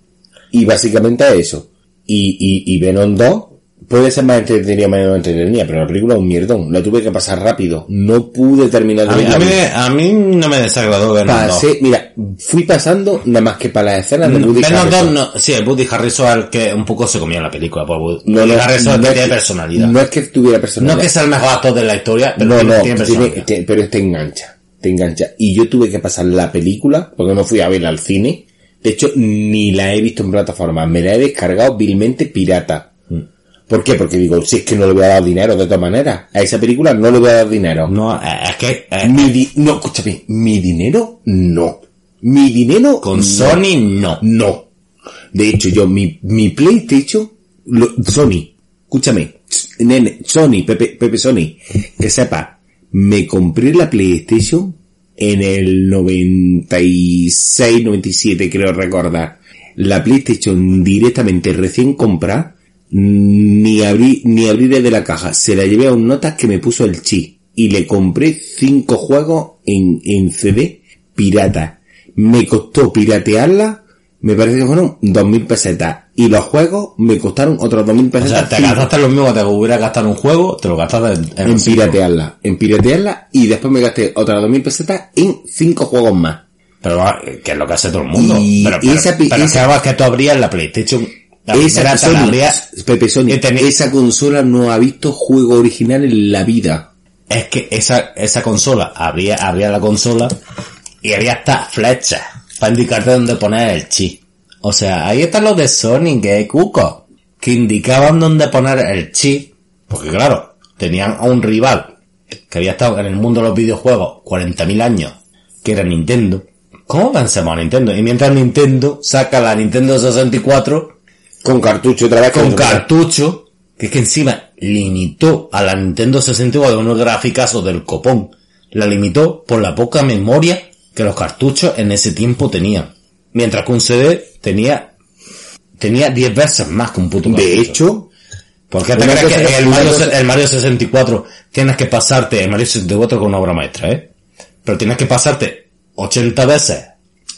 Speaker 3: Y básicamente es eso. Y, y, y Venom 2 puede ser más entretenida, menos entretenida, pero la película es un mierdón. La tuve que pasar rápido. No pude terminar de
Speaker 2: A mí, a mí, a mí no me desagradó Venom 2.
Speaker 3: Pasé, mira, fui pasando nada más que para las escenas de Woody
Speaker 2: Venom 2
Speaker 3: Harrelson.
Speaker 2: no, sí, el Woody Harrison es el que un poco se comía la película. Por Woody
Speaker 3: No, no,
Speaker 2: Harrison es
Speaker 3: no
Speaker 2: que
Speaker 3: es
Speaker 2: tiene personalidad.
Speaker 3: No
Speaker 2: No,
Speaker 3: es que tuviera personalidad.
Speaker 2: que sea el mejor actor de la historia, pero
Speaker 3: no, no,
Speaker 2: tiene personalidad.
Speaker 3: pero te engancha, te engancha. Y yo tuve que pasar la película, porque no fui a verla al cine. De hecho, ni la he visto en plataforma. Me la he descargado vilmente pirata. ¿Por qué? Porque digo, si es que no le voy a dar dinero de todas maneras. A esa película no le voy a dar dinero.
Speaker 2: No, es que eh,
Speaker 3: Mi di- no, escúchame, mi dinero no. Mi dinero
Speaker 2: con
Speaker 3: no.
Speaker 2: Sony no.
Speaker 3: No. De hecho, yo, mi, mi PlayStation, lo- Sony, escúchame, nene, Sony, Pepe, Pepe Sony, que sepa, me compré la PlayStation en el 96, 97, creo recordar. La PlayStation directamente recién comprada, ni abrí, ni abrí desde la caja. Se la llevé a un notas que me puso el chi. Y le compré cinco juegos en, en CD pirata. Me costó piratearla, me parece que fueron dos mil pesetas. Y los juegos me costaron otros dos mil
Speaker 2: O
Speaker 3: pesetas.
Speaker 2: sea, te gastaste lo mismo que te hubiera gastado un juego, te lo gastaste en, en
Speaker 3: en piratearla, en piratearla y después me gasté otras dos mil pesetas en cinco juegos más.
Speaker 2: Pero va, que es lo que hace todo el mundo.
Speaker 3: Y
Speaker 2: pero pero,
Speaker 3: esa
Speaker 2: pero
Speaker 3: esa-
Speaker 2: es que tú abrías la PlayStation. La
Speaker 3: Esa,
Speaker 2: primera te la
Speaker 3: Sony,
Speaker 2: abrías-
Speaker 3: Pepe Sony, esa consola no ha visto juego original en la vida.
Speaker 2: es que esa, esa consola, abría, abría la consola y había hasta flechas para indicarte dónde poner el chi. O sea, ahí están los de Sonic, que cuco, que indicaban dónde poner el chi, porque claro, tenían a un rival que había estado en el mundo de los videojuegos 40.000 años, que era Nintendo. ¿Cómo pensamos a Nintendo? Y mientras Nintendo saca la Nintendo 64
Speaker 3: Con cartucho otra vez.
Speaker 2: con cartucho, que es que encima limitó a la Nintendo 64 de unos graficazos del copón. La limitó por la poca memoria que los cartuchos en ese tiempo tenían. Mientras que un CD tenía, tenía 10 veces más que un puto
Speaker 3: De hecho,
Speaker 2: ¿Por qué te crees que
Speaker 3: que-
Speaker 2: el Mario, el Mario 64 tienes que pasarte, el Mario 64 con una obra maestra, eh? Pero tienes que pasarte 80 veces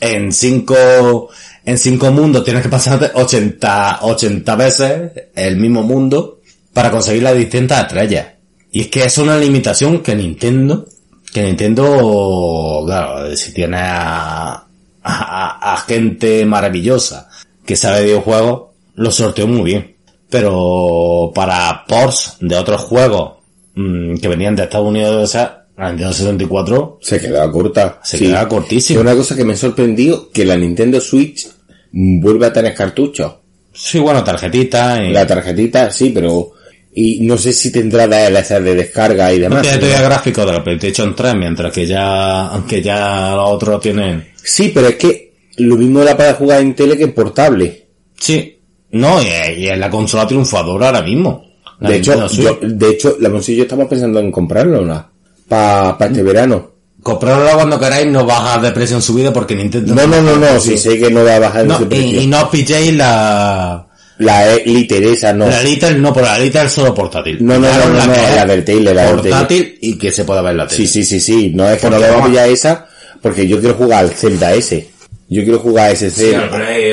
Speaker 2: en 5, en 5 mundos tienes que pasarte 80, 80 veces el mismo mundo para conseguir las distintas estrellas. Y es que es una limitación que Nintendo, que Nintendo, claro, si tiene a, a, a gente maravillosa que sabe de videojuegos, lo sorteó muy bien. Pero para ports de otros juegos mm, que venían de Estados Unidos, o sea, la Nintendo 64
Speaker 3: se quedaba corta.
Speaker 2: se quedaba cortísimo.
Speaker 3: Es una cosa que me sorprendió, que la Nintendo Switch vuelve a tener cartuchos.
Speaker 2: Sí, bueno, tarjetita y...
Speaker 3: La tarjetita, sí, pero... Y no sé si tendrá DLC de descarga y
Speaker 2: No
Speaker 3: demás.
Speaker 2: tiene
Speaker 3: pero-
Speaker 2: todavía gráficos de la PlayStation 3, mientras que ya, aunque ya los otros tienen...
Speaker 3: Sí, pero es que lo mismo era para jugar en tele que en portable.
Speaker 2: Sí. No, y, es la consola triunfadora ahora mismo.
Speaker 3: De hecho, yo, de hecho, la y yo estamos pensando en comprarlo, ¿no? Para este verano.
Speaker 2: Comprarla cuando queráis, no baja de precio en subida porque Nintendo...
Speaker 3: No, no, no, no, si sé que no va a bajar
Speaker 2: No, y,
Speaker 3: precio.
Speaker 2: y no os pilléis la...
Speaker 3: La e- literesa no.
Speaker 2: La Little, no, pero la Little es solo portátil.
Speaker 3: No, no, no, no, no, la del Taylor, la del
Speaker 2: Portátil y que se pueda ver la tele.
Speaker 3: Sí, sí, sí, sí. No es que no le vamos a pillar esa, porque yo quiero jugar al Zelda ese. Yo quiero jugar a ese Zelda.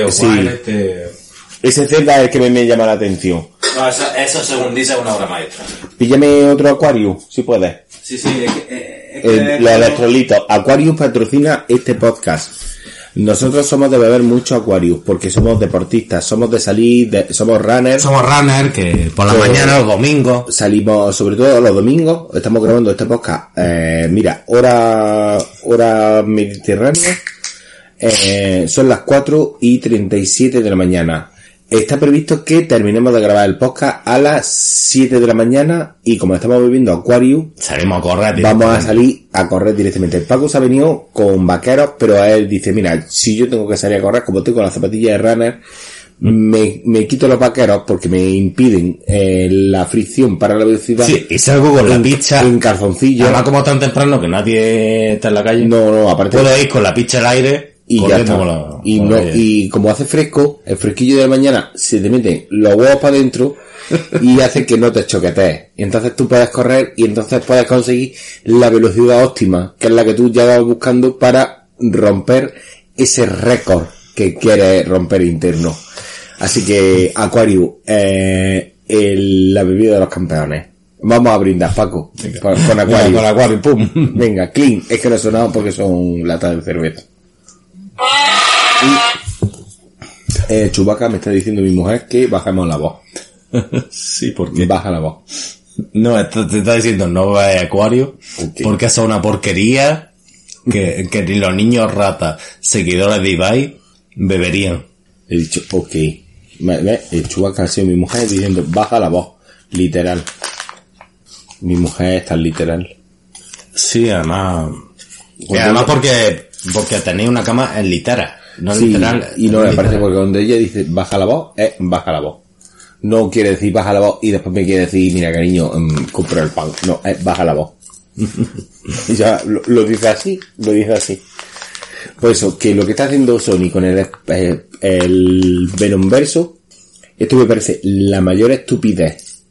Speaker 3: Sí,
Speaker 2: este-
Speaker 3: ese Zelda es el que me, me llama la atención.
Speaker 2: No, eso, eso según dice es una obra maestra.
Speaker 3: Píllame otro Aquarius, si puedes.
Speaker 2: Sí, sí, es que... eh, es
Speaker 3: El- los electrolitos. Aquarius patrocina este podcast. Nosotros somos de beber mucho Aquarius, porque somos deportistas, somos de salir, de- somos runners.
Speaker 2: Somos runner que por la mañana, los domingos...
Speaker 3: Salimos, sobre todo los domingos, estamos grabando este podcast. Eh, mira, hora, hora mediterránea, eh, son las 4 y 37 de la mañana. Está previsto que terminemos de grabar el podcast a las 7 de la mañana y como estamos bebiendo Aquarius,
Speaker 2: Salimos a correr.
Speaker 3: vamos a salir a correr directamente. Paco se ha venido con vaqueros, pero él dice, mira, si yo tengo que salir a correr, como tengo las zapatillas de runner, me, me quito los vaqueros porque me impiden eh, la fricción para la velocidad.
Speaker 2: Sí, y salgo con la picha.
Speaker 3: en calzoncillo.
Speaker 2: Además, como tan temprano que nadie está en la calle,
Speaker 3: No, no, aparte
Speaker 2: puedo ir con la picha al aire
Speaker 3: y ya está.
Speaker 2: la-
Speaker 3: y, no, y como hace fresco, el fresquillo de la mañana se te meten los huevos para adentro [laughs] y hace que no te choquetees. Y entonces tú puedes correr y entonces puedes conseguir la velocidad óptima, que es la que tú ya vas buscando para romper ese récord que quieres romper interno. Así que, Aquarius, eh, el- la bebida de los campeones. Vamos a brindar, Paco, con, con
Speaker 2: Venga, con Aquarius, pum.
Speaker 3: Venga, clean. Es que no he sonado porque son latas de cerveza. Y, eh, Chubaca me está diciendo mi mujer que bajemos la voz. [laughs]
Speaker 2: sí, porque...
Speaker 3: Baja la voz.
Speaker 2: No, te está diciendo no Acuario, porque es una porquería que, que ni los niños ratas, seguidores de Ibai, beberían.
Speaker 3: He dicho, ok. El Chubaca ha sido mi mujer diciendo baja la voz. Literal. Mi mujer es tan literal.
Speaker 2: Sí, además... Y
Speaker 3: Cuando
Speaker 2: además porque, porque tenéis una cama en litera, no
Speaker 3: Sí,
Speaker 2: literal.
Speaker 3: y no me parece porque cuando ella dice baja la voz, es baja la voz. No quiere decir baja la voz y después me quiere decir, mira cariño, mm, compra el pan. No, es baja la voz. y [laughs] ya lo, lo dice así, lo dice así. Por eso, que lo que está haciendo Sony con el, eh, el Venom Verso, esto me parece la mayor estupidez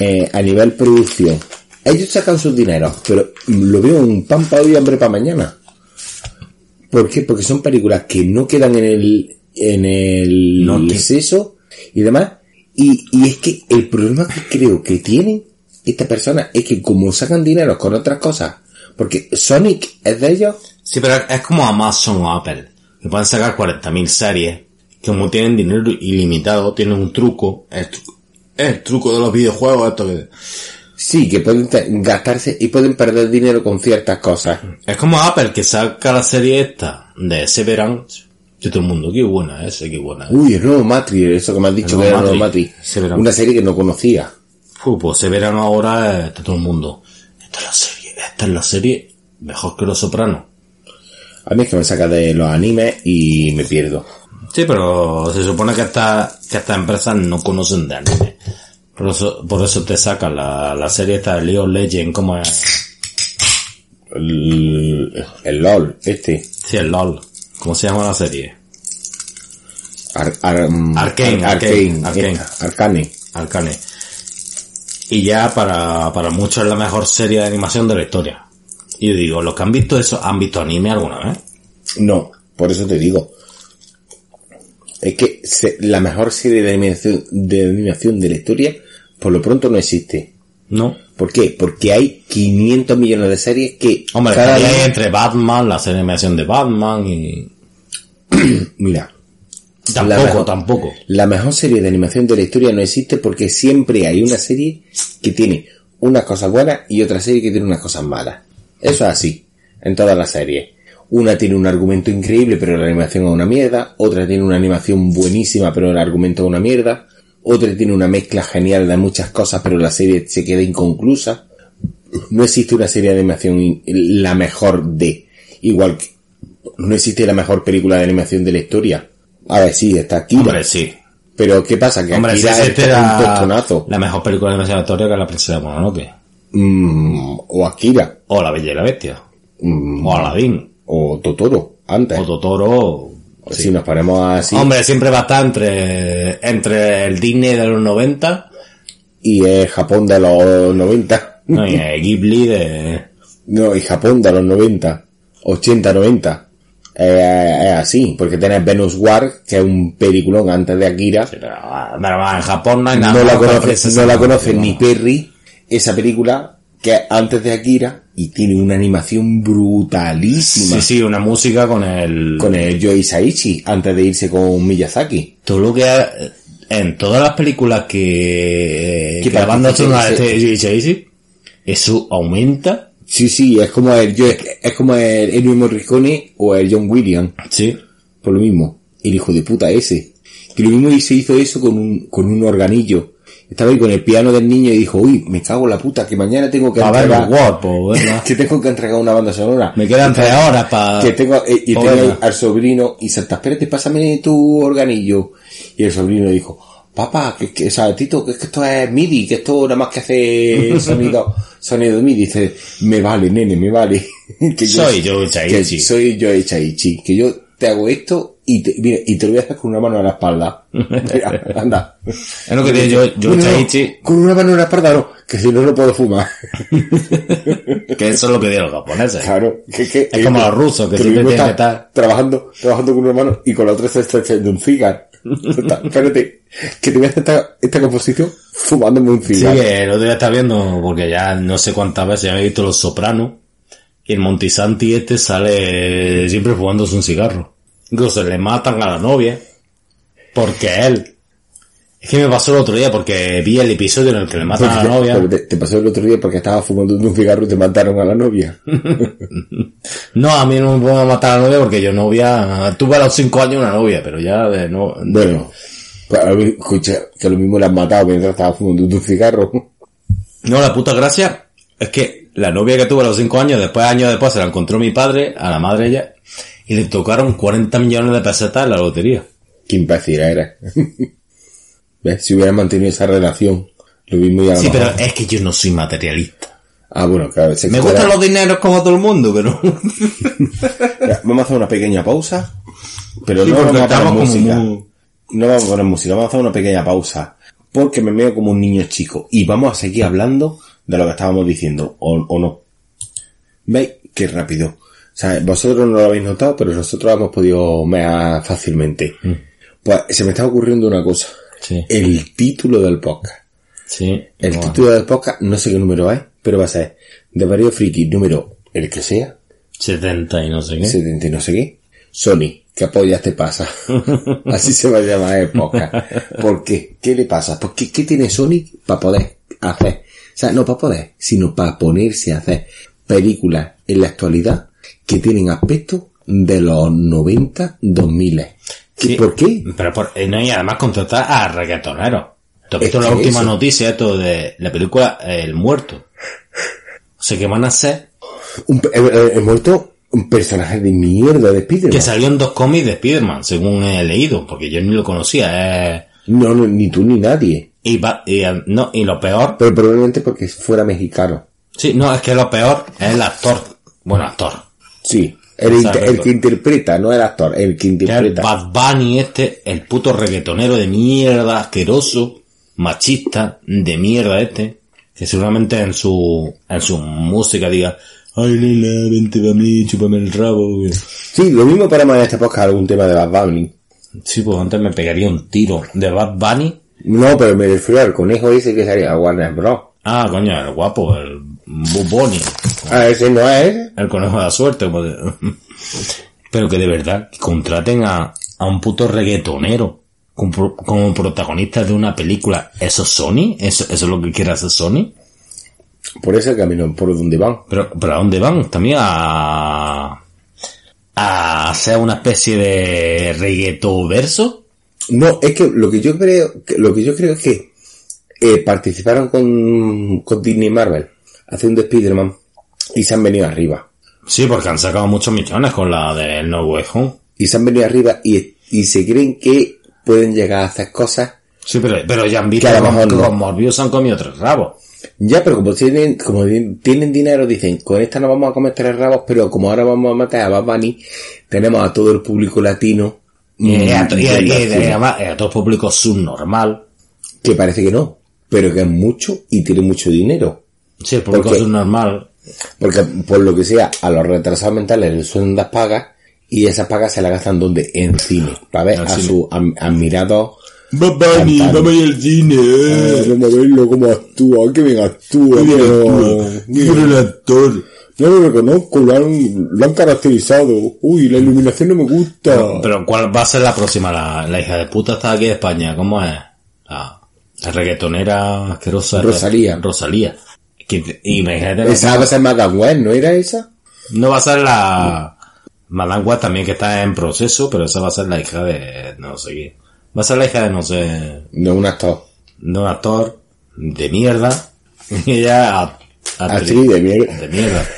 Speaker 3: eh, a nivel producción. Ellos sacan sus dineros, pero lo veo un pan para hoy y hambre para mañana. ¿Por qué? Porque son películas que no quedan en el, en el
Speaker 2: No,
Speaker 3: seso y demás. Y, y es que el problema que creo que tienen esta persona es que como sacan dinero con otras cosas, porque Sonic es de ellos,
Speaker 2: Sí, pero es como Amazon o Apple, que pueden sacar 40.000 series, que como tienen dinero ilimitado, tienen un truco, el, el truco de los videojuegos, esto que
Speaker 3: Sí, que pueden gastarse y pueden perder dinero con ciertas cosas.
Speaker 2: Es como Apple que saca la serie esta de Severance. Y todo el mundo, qué buena es, qué buena es.
Speaker 3: Uy, el nuevo Matrix, eso que me has dicho
Speaker 2: El
Speaker 3: que era el
Speaker 2: nuevo Matrix.
Speaker 3: Una serie que no conocía.
Speaker 2: Pues Severance ahora es de todo el mundo. Esta es la serie, esta es la serie mejor que Los Sopranos.
Speaker 3: A mí es que me saca de los animes y me pierdo.
Speaker 2: Sí, pero se supone que esta, que estas empresas no conocen de anime. Por eso, por eso te sacan la, la serie esta de League of Legends, como es,
Speaker 3: El, el LOL, este.
Speaker 2: sí, el LOL. ¿Cómo se llama la serie?
Speaker 3: Ar, ar- mm,
Speaker 2: Arcane,
Speaker 3: Ar-
Speaker 2: Arcane,
Speaker 3: Arcane,
Speaker 2: Arcane.
Speaker 3: Arcane.
Speaker 2: Y ya para, para muchos es la mejor serie de animación de la historia. Y yo digo, los que han visto eso, ¿han visto anime alguna vez?
Speaker 3: No, por eso te digo. Es que se- la mejor serie de animación, de animación de la historia, por lo pronto no existe.
Speaker 2: No.
Speaker 3: ¿Por qué? Porque hay 500 millones de series que
Speaker 2: Hombre,
Speaker 3: cada día-
Speaker 2: entre Batman, la serie de animación de Batman y... [clears throat]
Speaker 3: Mira,
Speaker 2: Tampoco,
Speaker 3: mejor-
Speaker 2: tampoco.
Speaker 3: la mejor serie de animación de la historia no existe porque siempre hay una serie que tiene unas cosas buenas y otra serie que tiene unas cosas malas. Eso es así, en todas las series. Una tiene un argumento increíble pero la animación es una mierda, otra tiene una animación buenísima pero el argumento es una mierda, otra tiene una mezcla genial de muchas cosas pero la serie se queda inconclusa. No existe una serie de animación la mejor de, igual que no existe la mejor película de animación de la historia. A ver, sí, está Akira.
Speaker 2: Hombre, sí.
Speaker 3: Pero ¿qué pasa? Que
Speaker 2: Hombre, si
Speaker 3: Akira es
Speaker 2: existe
Speaker 3: un
Speaker 2: la,
Speaker 3: tostonazo.
Speaker 2: la mejor película de animación de la historia que es La Princesa Mononoke.
Speaker 3: Mm, o Akira.
Speaker 2: O La Bella y la Bestia.
Speaker 3: Mm,
Speaker 2: O Aladdin.
Speaker 3: o Totoro, antes.
Speaker 2: O Totoro.
Speaker 3: Si nos ponemos así.
Speaker 2: Hombre, siempre va a estar entre, entre el Disney de los 90
Speaker 3: Y es Japón de los 90.
Speaker 2: no, y el Ghibli de...
Speaker 3: No, y Japón de los 90. 80, 90. Eh, es así, porque tenés Venus War, que es un peliculón antes de Akira.
Speaker 2: Pero, ah, pero, en Japón no hay nada.
Speaker 3: no la conoce, no la conoce ni. Perry, esa película, que es antes de Akira, y tiene una animación brutalísima.
Speaker 2: Sí, sí, una música con el...
Speaker 3: con el Joe Hisaishi antes de irse con Miyazaki.
Speaker 2: todo lo que ha- en todas las películas que,
Speaker 3: Que
Speaker 2: que la banda sonora de este Jay-Z, eso aumenta,
Speaker 3: Sí, sí, es como el Joe- es como el Ennio Morricone o el John Williams,
Speaker 2: sí,
Speaker 3: por lo mismo. El hijo de puta ese. Que lo mismo se hizo eso con un, con un organillo. Estaba ahí con el piano del niño y dijo, uy, me cago en la puta, que mañana tengo que
Speaker 2: para ver
Speaker 3: entregar,
Speaker 2: guapos, [laughs] ¿verdad?
Speaker 3: que tengo que entregar una banda sonora.
Speaker 2: Me quedan tres horas para...
Speaker 3: que tengo, eh, y tengo
Speaker 2: verla.
Speaker 3: al sobrino y Santa, espérate, pásame tu organillo. Y el sobrino dijo, papá, que, que, o sea, Tito, que, es que esto es MIDI, que esto nada más que hace [laughs] sonido, sonido MIDI. Dice, me vale, nene, me vale. [laughs] que
Speaker 2: Soy yo, Chaichi.
Speaker 3: soy yo, Chaichi, que yo te hago esto y te, mira, y te lo voy a hacer con una mano en la espalda. [laughs] Mira, anda.
Speaker 2: Es lo que digo yo, yo
Speaker 3: no,
Speaker 2: Chaichi,
Speaker 3: con una mano en la espalda no, que si no, no puedo fumar. [laughs]
Speaker 2: que eso es lo que digan los japoneses.
Speaker 3: Claro, que, que,
Speaker 2: Es como los rusos, que
Speaker 3: lo
Speaker 2: siempre tienen que estar-
Speaker 3: trabajando, trabajando con una mano y con la otra se está echando un cigarro. Espérate, que te voy a hacer esta, esta composición fumándome un
Speaker 2: Sí,
Speaker 3: cigarro.
Speaker 2: que el otro día está viendo, porque ya no sé cuántas veces ya he visto Los Sopranos, y el Montisanti este sale siempre fumándose un cigarro. Incluso le matan a la novia, porque él... Es que me pasó el otro día, porque vi el episodio en el que le matan a la novia. [laughs]
Speaker 3: te, te pasó el otro día porque estabas fumando un cigarro y te mataron a la novia. [laughs]
Speaker 2: No, a mí no me puedo matar a la novia porque yo novia... Tuve a los cinco años una novia, pero ya de no...
Speaker 3: Bueno, pues, a escucha, que lo mismo le han matado mientras estaba fumando un cigarro.
Speaker 2: No, la puta gracia es que la novia que tuve a los 5 años, después años después se la encontró mi padre, a la madre ella, y le tocaron 40 millones de pesetas en la lotería.
Speaker 3: Qué imbécil era. [laughs] ¿Ves? Si hubieran mantenido esa relación, lo a lo
Speaker 2: Sí, pero es que yo no soy materialista.
Speaker 3: Ah, bueno, claro.
Speaker 2: Me
Speaker 3: fuera-
Speaker 2: gustan los dineros como todo el mundo, pero...
Speaker 3: Ya, vamos a hacer una pequeña pausa. Pero
Speaker 2: Sí,
Speaker 3: no vamos a poner música.
Speaker 2: muy-
Speaker 3: No vamos a poner música, vamos a hacer una pequeña pausa. Porque me veo como un niño chico. Y vamos a seguir hablando de lo que estábamos diciendo, o, o no. ¿Veis? Qué rápido. O sea, vosotros no lo habéis notado, pero nosotros hemos podido mear fácilmente. Pues se me está ocurriendo una cosa.
Speaker 2: Sí.
Speaker 3: El título del podcast.
Speaker 2: Sí.
Speaker 3: El
Speaker 2: Bueno.
Speaker 3: título del podcast, no sé qué número es, pero va a ser de varios friki, número el que sea,
Speaker 2: 70 y no sé qué.
Speaker 3: 70 y no sé qué. Sony, ¿qué pollas te pasa? [laughs] Así se va a llamar el podcast. ¿Por qué? ¿Qué le pasa? ¿Por qué, qué tiene Sony para poder hacer sea, no para poder, sino para ponerse a hacer películas en la actualidad que tienen aspecto de los 90, 2000. ¿Qué-
Speaker 2: Sí.
Speaker 3: ¿Por qué?
Speaker 2: Pero por, eh, no, y además contratar a reggaetoneros. ¿Tú has visto la última
Speaker 3: eso.
Speaker 2: noticia esto de la película El Muerto? O sea, que van a ser
Speaker 3: Un, eh, eh, he muerto un personaje de mierda de Spiderman.
Speaker 2: que salió en dos cómics de Spider-Man, según he leído, porque yo ni lo conocía. eh,
Speaker 3: No, no, ni tú ni nadie.
Speaker 2: Y, va- y, eh, no, y lo peor,
Speaker 3: Pero probablemente porque fuera mexicano.
Speaker 2: sí, no, es que lo peor es el actor. Bueno, actor.
Speaker 3: Sí. El, inter- el que interpreta, no el actor, el que
Speaker 2: Que es el
Speaker 3: interpreta.
Speaker 2: Bad Bunny este, el puto reggaetonero de mierda, asqueroso, machista, de mierda este, que seguramente en su, en su música diga, ay nena, vente para mí, chúpame el rabo. güey".
Speaker 3: Sí, lo mismo para más en este podcast algún tema de Bad Bunny.
Speaker 2: Sí, pues antes me pegaría un tiro de Bad Bunny.
Speaker 3: No, pero me refiero al conejo ese que salía a Warner Bros.
Speaker 2: Ah, coño, el guapo, el Bunny.
Speaker 3: Ah, ese no es.
Speaker 2: El conejo de la suerte. de- Pero que de verdad contraten a, a un puto reggaetonero como, pro- como protagonista de una película. ¿Eso es Sony? ¿Eso, ¿Eso es lo que quiere hacer Sony?
Speaker 3: Por ese camino, por donde van.
Speaker 2: Pero, pero ¿a dónde van? También a... a hacer una especie de reggaeton verso.
Speaker 3: No, es que lo que yo creo, que- lo que yo creo es que eh, participaron con, con Disney Marvel haciendo Spider-Man y se han venido arriba.
Speaker 2: Sí, porque han sacado muchos millones con la del No Way Home.
Speaker 3: Y se han venido arriba y, y se creen que pueden llegar a hacer cosas.
Speaker 2: Sí, pero, pero ya han visto
Speaker 3: Que a lo
Speaker 2: que
Speaker 3: mejor
Speaker 2: con,
Speaker 3: no.
Speaker 2: con Morbius han comido tres rabos.
Speaker 3: Ya, pero como tienen, como tienen dinero, dicen, con esta no vamos a comer tres rabos, pero como ahora vamos a matar a Bad Bunny, tenemos a todo el público latino.
Speaker 2: Y,
Speaker 3: mm,
Speaker 2: a, to- y- a todo público subnormal.
Speaker 3: que parece que no, pero que es mucho y tiene mucho dinero.
Speaker 2: Sí, el público
Speaker 3: Porque-
Speaker 2: subnormal.
Speaker 3: Porque, por lo que sea, a los retrasados mentales les suelen dar pagas y esas pagas se las gastan donde? En cine. Para ver a
Speaker 2: cine.
Speaker 3: su am- admirado.
Speaker 2: Bunny,
Speaker 3: Cantando.
Speaker 2: vamos a ir al cine. eh.
Speaker 3: Vamos a verlo cómo actúa, que bien actúa.
Speaker 2: Qué bien
Speaker 3: pero-
Speaker 2: actúa. Qué buen actor.
Speaker 3: No lo reconozco, lo han, lo han caracterizado. Uy, la iluminación no me gusta.
Speaker 2: Pero, pero ¿cuál va a ser la próxima? La, la hija de puta está aquí de España. ¿Cómo es? La, la reggaetonera asquerosa.
Speaker 3: Rosalía.
Speaker 2: Rosalía. Imagínate, la-
Speaker 3: Esa va a ser Madame Web, ¿no era esa?
Speaker 2: no va a ser la Madame Web también que está en proceso, pero esa va a ser la hija de no sé qué. Va a ser la hija de no sé,
Speaker 3: No, un actor.
Speaker 2: de un actor de mierda. [laughs] Y ella a-
Speaker 3: Actriz de mierda.
Speaker 2: de mierda.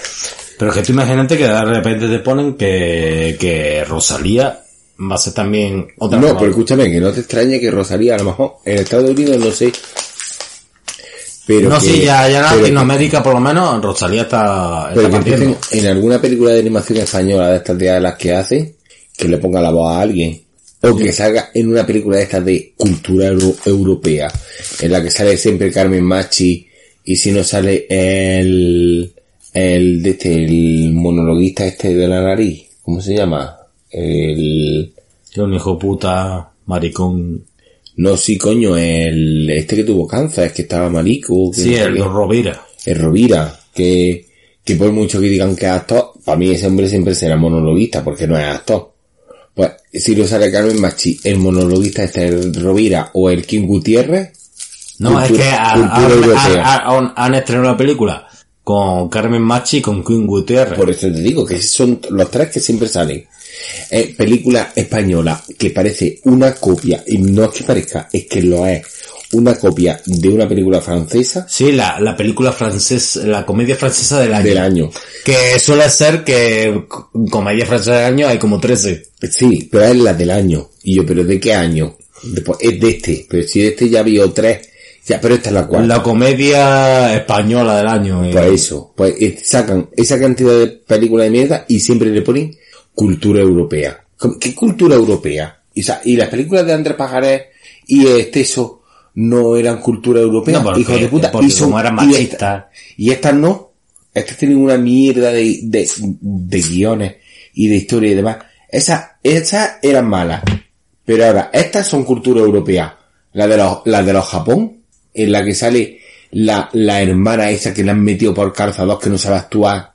Speaker 2: Pero que tú imagínate que de repente te ponen que, que Rosalía va a ser también otra
Speaker 3: No,
Speaker 2: forma-
Speaker 3: pero escúchame, que no te extrañe que Rosalía, a lo mejor, en Estados Unidos no sé. Pero
Speaker 2: no,
Speaker 3: que,
Speaker 2: sí, ya, ya en
Speaker 3: que-
Speaker 2: Latinoamérica por lo menos Rosalía está,
Speaker 3: Pero
Speaker 2: está
Speaker 3: que en alguna película de animación española de estas de las que hace, que le ponga la voz a alguien. O que salga en una película de estas de cultura euro- europea, en la que sale siempre Carmen Machi, y si no sale el, el, de este, el monologuista este de la nariz, ¿cómo se llama? El,
Speaker 2: Que un hijo puta, maricón.
Speaker 3: no, sí, coño, el, este que tuvo cáncer, es que estaba marico. que
Speaker 2: Sí,
Speaker 3: no
Speaker 2: el. Rovira.
Speaker 3: el Rovira, que, que por mucho que digan que es actor, para mí ese hombre siempre será monologuista, porque no es actor. Pues, si lo sale Carmen Machi, el monologuista este el Rovira o el King Gutiérrez,
Speaker 2: No,
Speaker 3: Cultura-
Speaker 2: es que ha- han, estrenado la película con Carmen Machi y con Queen Gutiérrez.
Speaker 3: por eso te digo que son los tres que siempre salen. Eh, película española que parece una copia, y no es que parezca, es que lo es, una copia de una película francesa
Speaker 2: Sí, la, la película francesa, la comedia francesa del año.
Speaker 3: del año.
Speaker 2: Que suele ser que co- comedia francesa del año hay como 13.
Speaker 3: Sí, pero es la del año. Y yo, ¿pero de qué año? Después, es de este. Pero si de este ya vio tres. Ya, pero esta es la cuarta.
Speaker 2: La comedia española del año. eh.
Speaker 3: Pues eso. Pues eh, sacan esa cantidad de películas de mierda y siempre le ponen cultura europea. ¿Cómo- ¿Qué cultura europea? Y, o sea, y las películas de Andrés Pajarés y Esteso no eran cultura europea.
Speaker 2: No,
Speaker 3: hijos de puta. y son,
Speaker 2: como eran
Speaker 3: y
Speaker 2: machistas.
Speaker 3: esta- Y estas no. Estas tienen una mierda de, de, de guiones y de historia y demás. Esas, esas eran malas. Pero ahora, estas son cultura europea. La de los, la de los Japón, en la que sale la, la hermana esa que le han metido por calzados que no sabe actuar,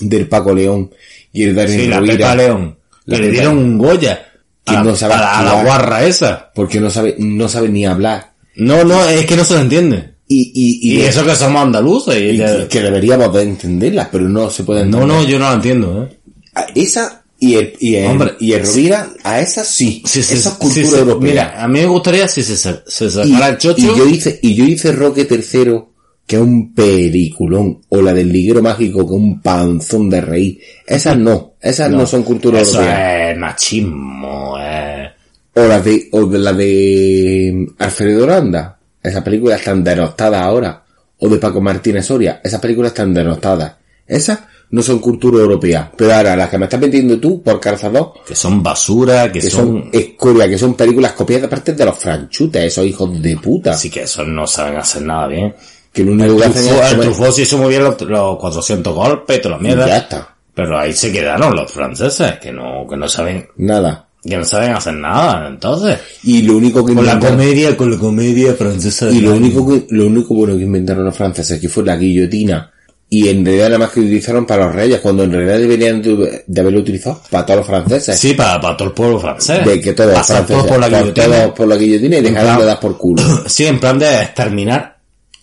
Speaker 3: del Paco León y el Daniel
Speaker 2: Sí, la Pepa León.
Speaker 3: La
Speaker 2: que le dieron un Goya.
Speaker 3: Que
Speaker 2: a,
Speaker 3: no sabe
Speaker 2: a la- a la guarra esa.
Speaker 3: porque no sabe, no sabe ni hablar.
Speaker 2: No, no, es que no se lo entiende.
Speaker 3: Y, y,
Speaker 2: Y,
Speaker 3: y,
Speaker 2: eso que somos andaluces. Y
Speaker 3: que, que deberíamos de entenderlas, pero no se pueden
Speaker 2: No, no, yo no lo entiendo, ¿eh?
Speaker 3: A esa y el, y el,
Speaker 2: Hombre,
Speaker 3: y el Rovira, a esa sí.
Speaker 2: Sí, sí,
Speaker 3: esa es
Speaker 2: sí,
Speaker 3: cultura europea.
Speaker 2: Mira, a mí me gustaría si se, se, sacara el chocho.
Speaker 3: y yo hice, y yo hice Roque III, que es un peliculón, o la del liguero mágico, que es un panzón de reír. Esas no, esas no, son cultura
Speaker 2: Eso
Speaker 3: europea.
Speaker 2: es machismo, eh.
Speaker 3: O la de, o de la de Alfredo Oranda. Esas películas están denostadas ahora. O de Paco Martínez Soria. Esas películas están denostadas. Esas no son cultura europea. Pero ahora, las que me estás vendiendo tú por calzador,
Speaker 2: Que son basura, que,
Speaker 3: que
Speaker 2: son...
Speaker 3: son escoria, que son películas copiadas aparte de los franchutes, esos hijos de puta.
Speaker 2: Así que esos no saben hacer nada bien.
Speaker 3: que lo único que hacen es
Speaker 2: el Truffaut sí hizo muy bien los, los 400 golpes todas las
Speaker 3: y ya está.
Speaker 2: Pero ahí se quedaron los franceses, que no, que no saben,
Speaker 3: Nada.
Speaker 2: que no saben hacer nada, entonces.
Speaker 3: Y lo único que
Speaker 2: Con la comedia, con la comedia francesa.
Speaker 3: y lo único que, lo único bueno que inventaron los franceses que fue la guillotina y en realidad nada más que utilizaron para los reyes cuando en realidad deberían de, de haberlo utilizado para todos los franceses
Speaker 2: Sí, para, para todo el pueblo francés.
Speaker 3: de que todos los franceses
Speaker 2: todos por la guillotina.
Speaker 3: todos por la guillotina y dejaron de dar por culo [clears throat]
Speaker 2: Sí, en plan de exterminar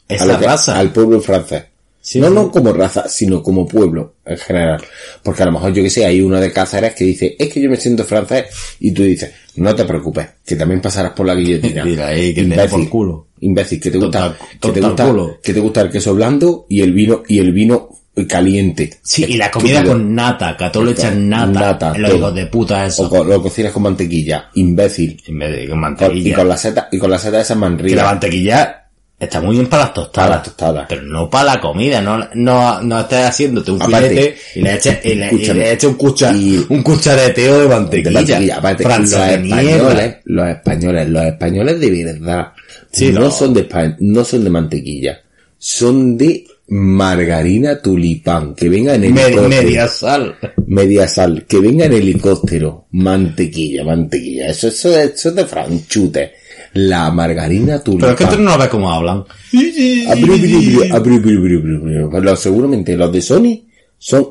Speaker 2: esa
Speaker 3: que-
Speaker 2: raza.
Speaker 3: al pueblo francés
Speaker 2: Sí,
Speaker 3: no
Speaker 2: sí.
Speaker 3: no como raza sino como pueblo en general porque a lo mejor yo que sé hay uno de Cáceres que dice es que yo me siento francés y tú dices no te preocupes que también pasarás por la guillotina [laughs]
Speaker 2: Mira ahí, que te por culo.
Speaker 3: Imbécil que te gusta
Speaker 2: Total-
Speaker 3: que te gusta
Speaker 2: culo.
Speaker 3: que te gusta el queso blando y el vino y el vino caliente
Speaker 2: Sí, y la comida
Speaker 3: Estúpido.
Speaker 2: con nata, que a todo le echan nata.
Speaker 3: Nata,
Speaker 2: los
Speaker 3: todo.
Speaker 2: hijos de puta
Speaker 3: o
Speaker 2: eso.
Speaker 3: co- lo cocinas con mantequilla imbécil
Speaker 2: En vez de con
Speaker 3: Con- y
Speaker 2: mantequilla.
Speaker 3: con la seta y con la seta esa
Speaker 2: Que la mantequilla está muy bien para las tostadas.
Speaker 3: Para las tostadas.
Speaker 2: Pero no para la comida, no, no, no estés haciéndote un
Speaker 3: Aparte,
Speaker 2: filete y le eches, y le, y
Speaker 3: escúchame,
Speaker 2: le eches un, cucha-
Speaker 3: y-
Speaker 2: un cuchareteo de
Speaker 3: de
Speaker 2: mantequilla.
Speaker 3: mantequilla aparte los
Speaker 2: de mierda.
Speaker 3: españoles los españoles los españoles de verdad
Speaker 2: Sí,
Speaker 3: no
Speaker 2: no.
Speaker 3: son de Espa- no son de mantequilla son de margarina tulipán que venga en helicóptero
Speaker 2: media sal.
Speaker 3: media sal, que venga en helicóptero, mantequilla, mantequilla, eso, eso, eso es de franchute. La margarina
Speaker 2: Pero es que tú
Speaker 3: tulipán.
Speaker 2: no ves cómo hablan.
Speaker 3: Pero seguramente los de Sony son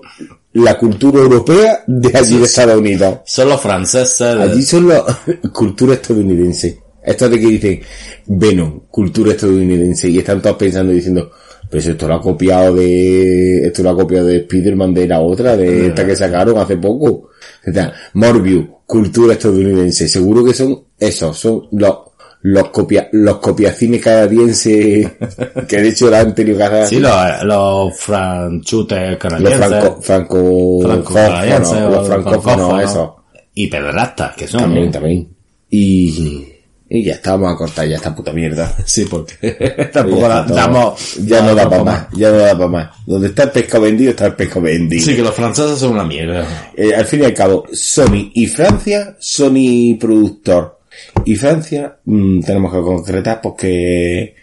Speaker 3: la cultura europea de allí de Estados Unidos.
Speaker 2: Son los franceses.
Speaker 3: Allí son la [laughs] cultura estadounidense. Esto de que dicen Venom, cultura estadounidense, y están todos pensando y diciendo, pues esto lo ha copiado de, esto lo ha copiado de Spider-Man de la otra, de esta que sacaron hace poco. O sea, Morbius, cultura estadounidense. Seguro que son esos, son los, los copia, los copiacines canadienses, [laughs] que de hecho la han tenido que
Speaker 2: Sí, los, los franchutes
Speaker 3: los
Speaker 2: canadienses.
Speaker 3: franco, franco, francófonos, los francófonos,
Speaker 2: francófonos.
Speaker 3: esos.
Speaker 2: Y pederastas, que son.
Speaker 3: También, también. Y, y ya está, vamos a cortar ya esta puta mierda. [laughs]
Speaker 2: Sí, porque [laughs] tampoco la
Speaker 3: todo.
Speaker 2: damos.
Speaker 3: ya no da para más, ya no da para más. Donde está el pescado vendido, está el pescado vendido.
Speaker 2: Sí, que los franceses son una mierda.
Speaker 3: Eh, al fin y al cabo, Sony y Francia, Sony productor. Y Francia, mm, tenemos que concretar porque,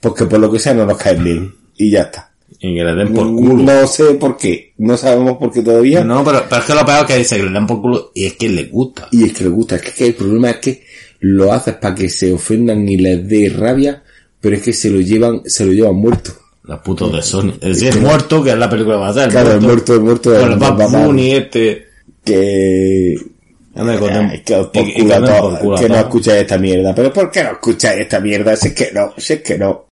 Speaker 3: porque por lo que sea no nos caen bien. Y ya está.
Speaker 2: Y que le den por culo.
Speaker 3: No sé por qué, no sabemos por qué todavía.
Speaker 2: No, pero, pero es que lo peor es que dice que le den por culo y es que le gusta.
Speaker 3: Y es que le gusta, es que, que el problema es que lo haces para que se ofendan y les dé rabia, pero es que se lo llevan, se lo llevan muerto.
Speaker 2: Los putos de Sony. Es decir, el muerto, que es la película que va a hacer.
Speaker 3: Claro, el muerto, el muerto
Speaker 2: el Bad
Speaker 3: papá.
Speaker 2: Bunny este.
Speaker 3: Que,
Speaker 2: Anda con
Speaker 3: Ay, que por culo
Speaker 2: que
Speaker 3: no escucháis esta mierda. Pero ¿por qué no escucháis esta mierda? Si es que no, si es que no.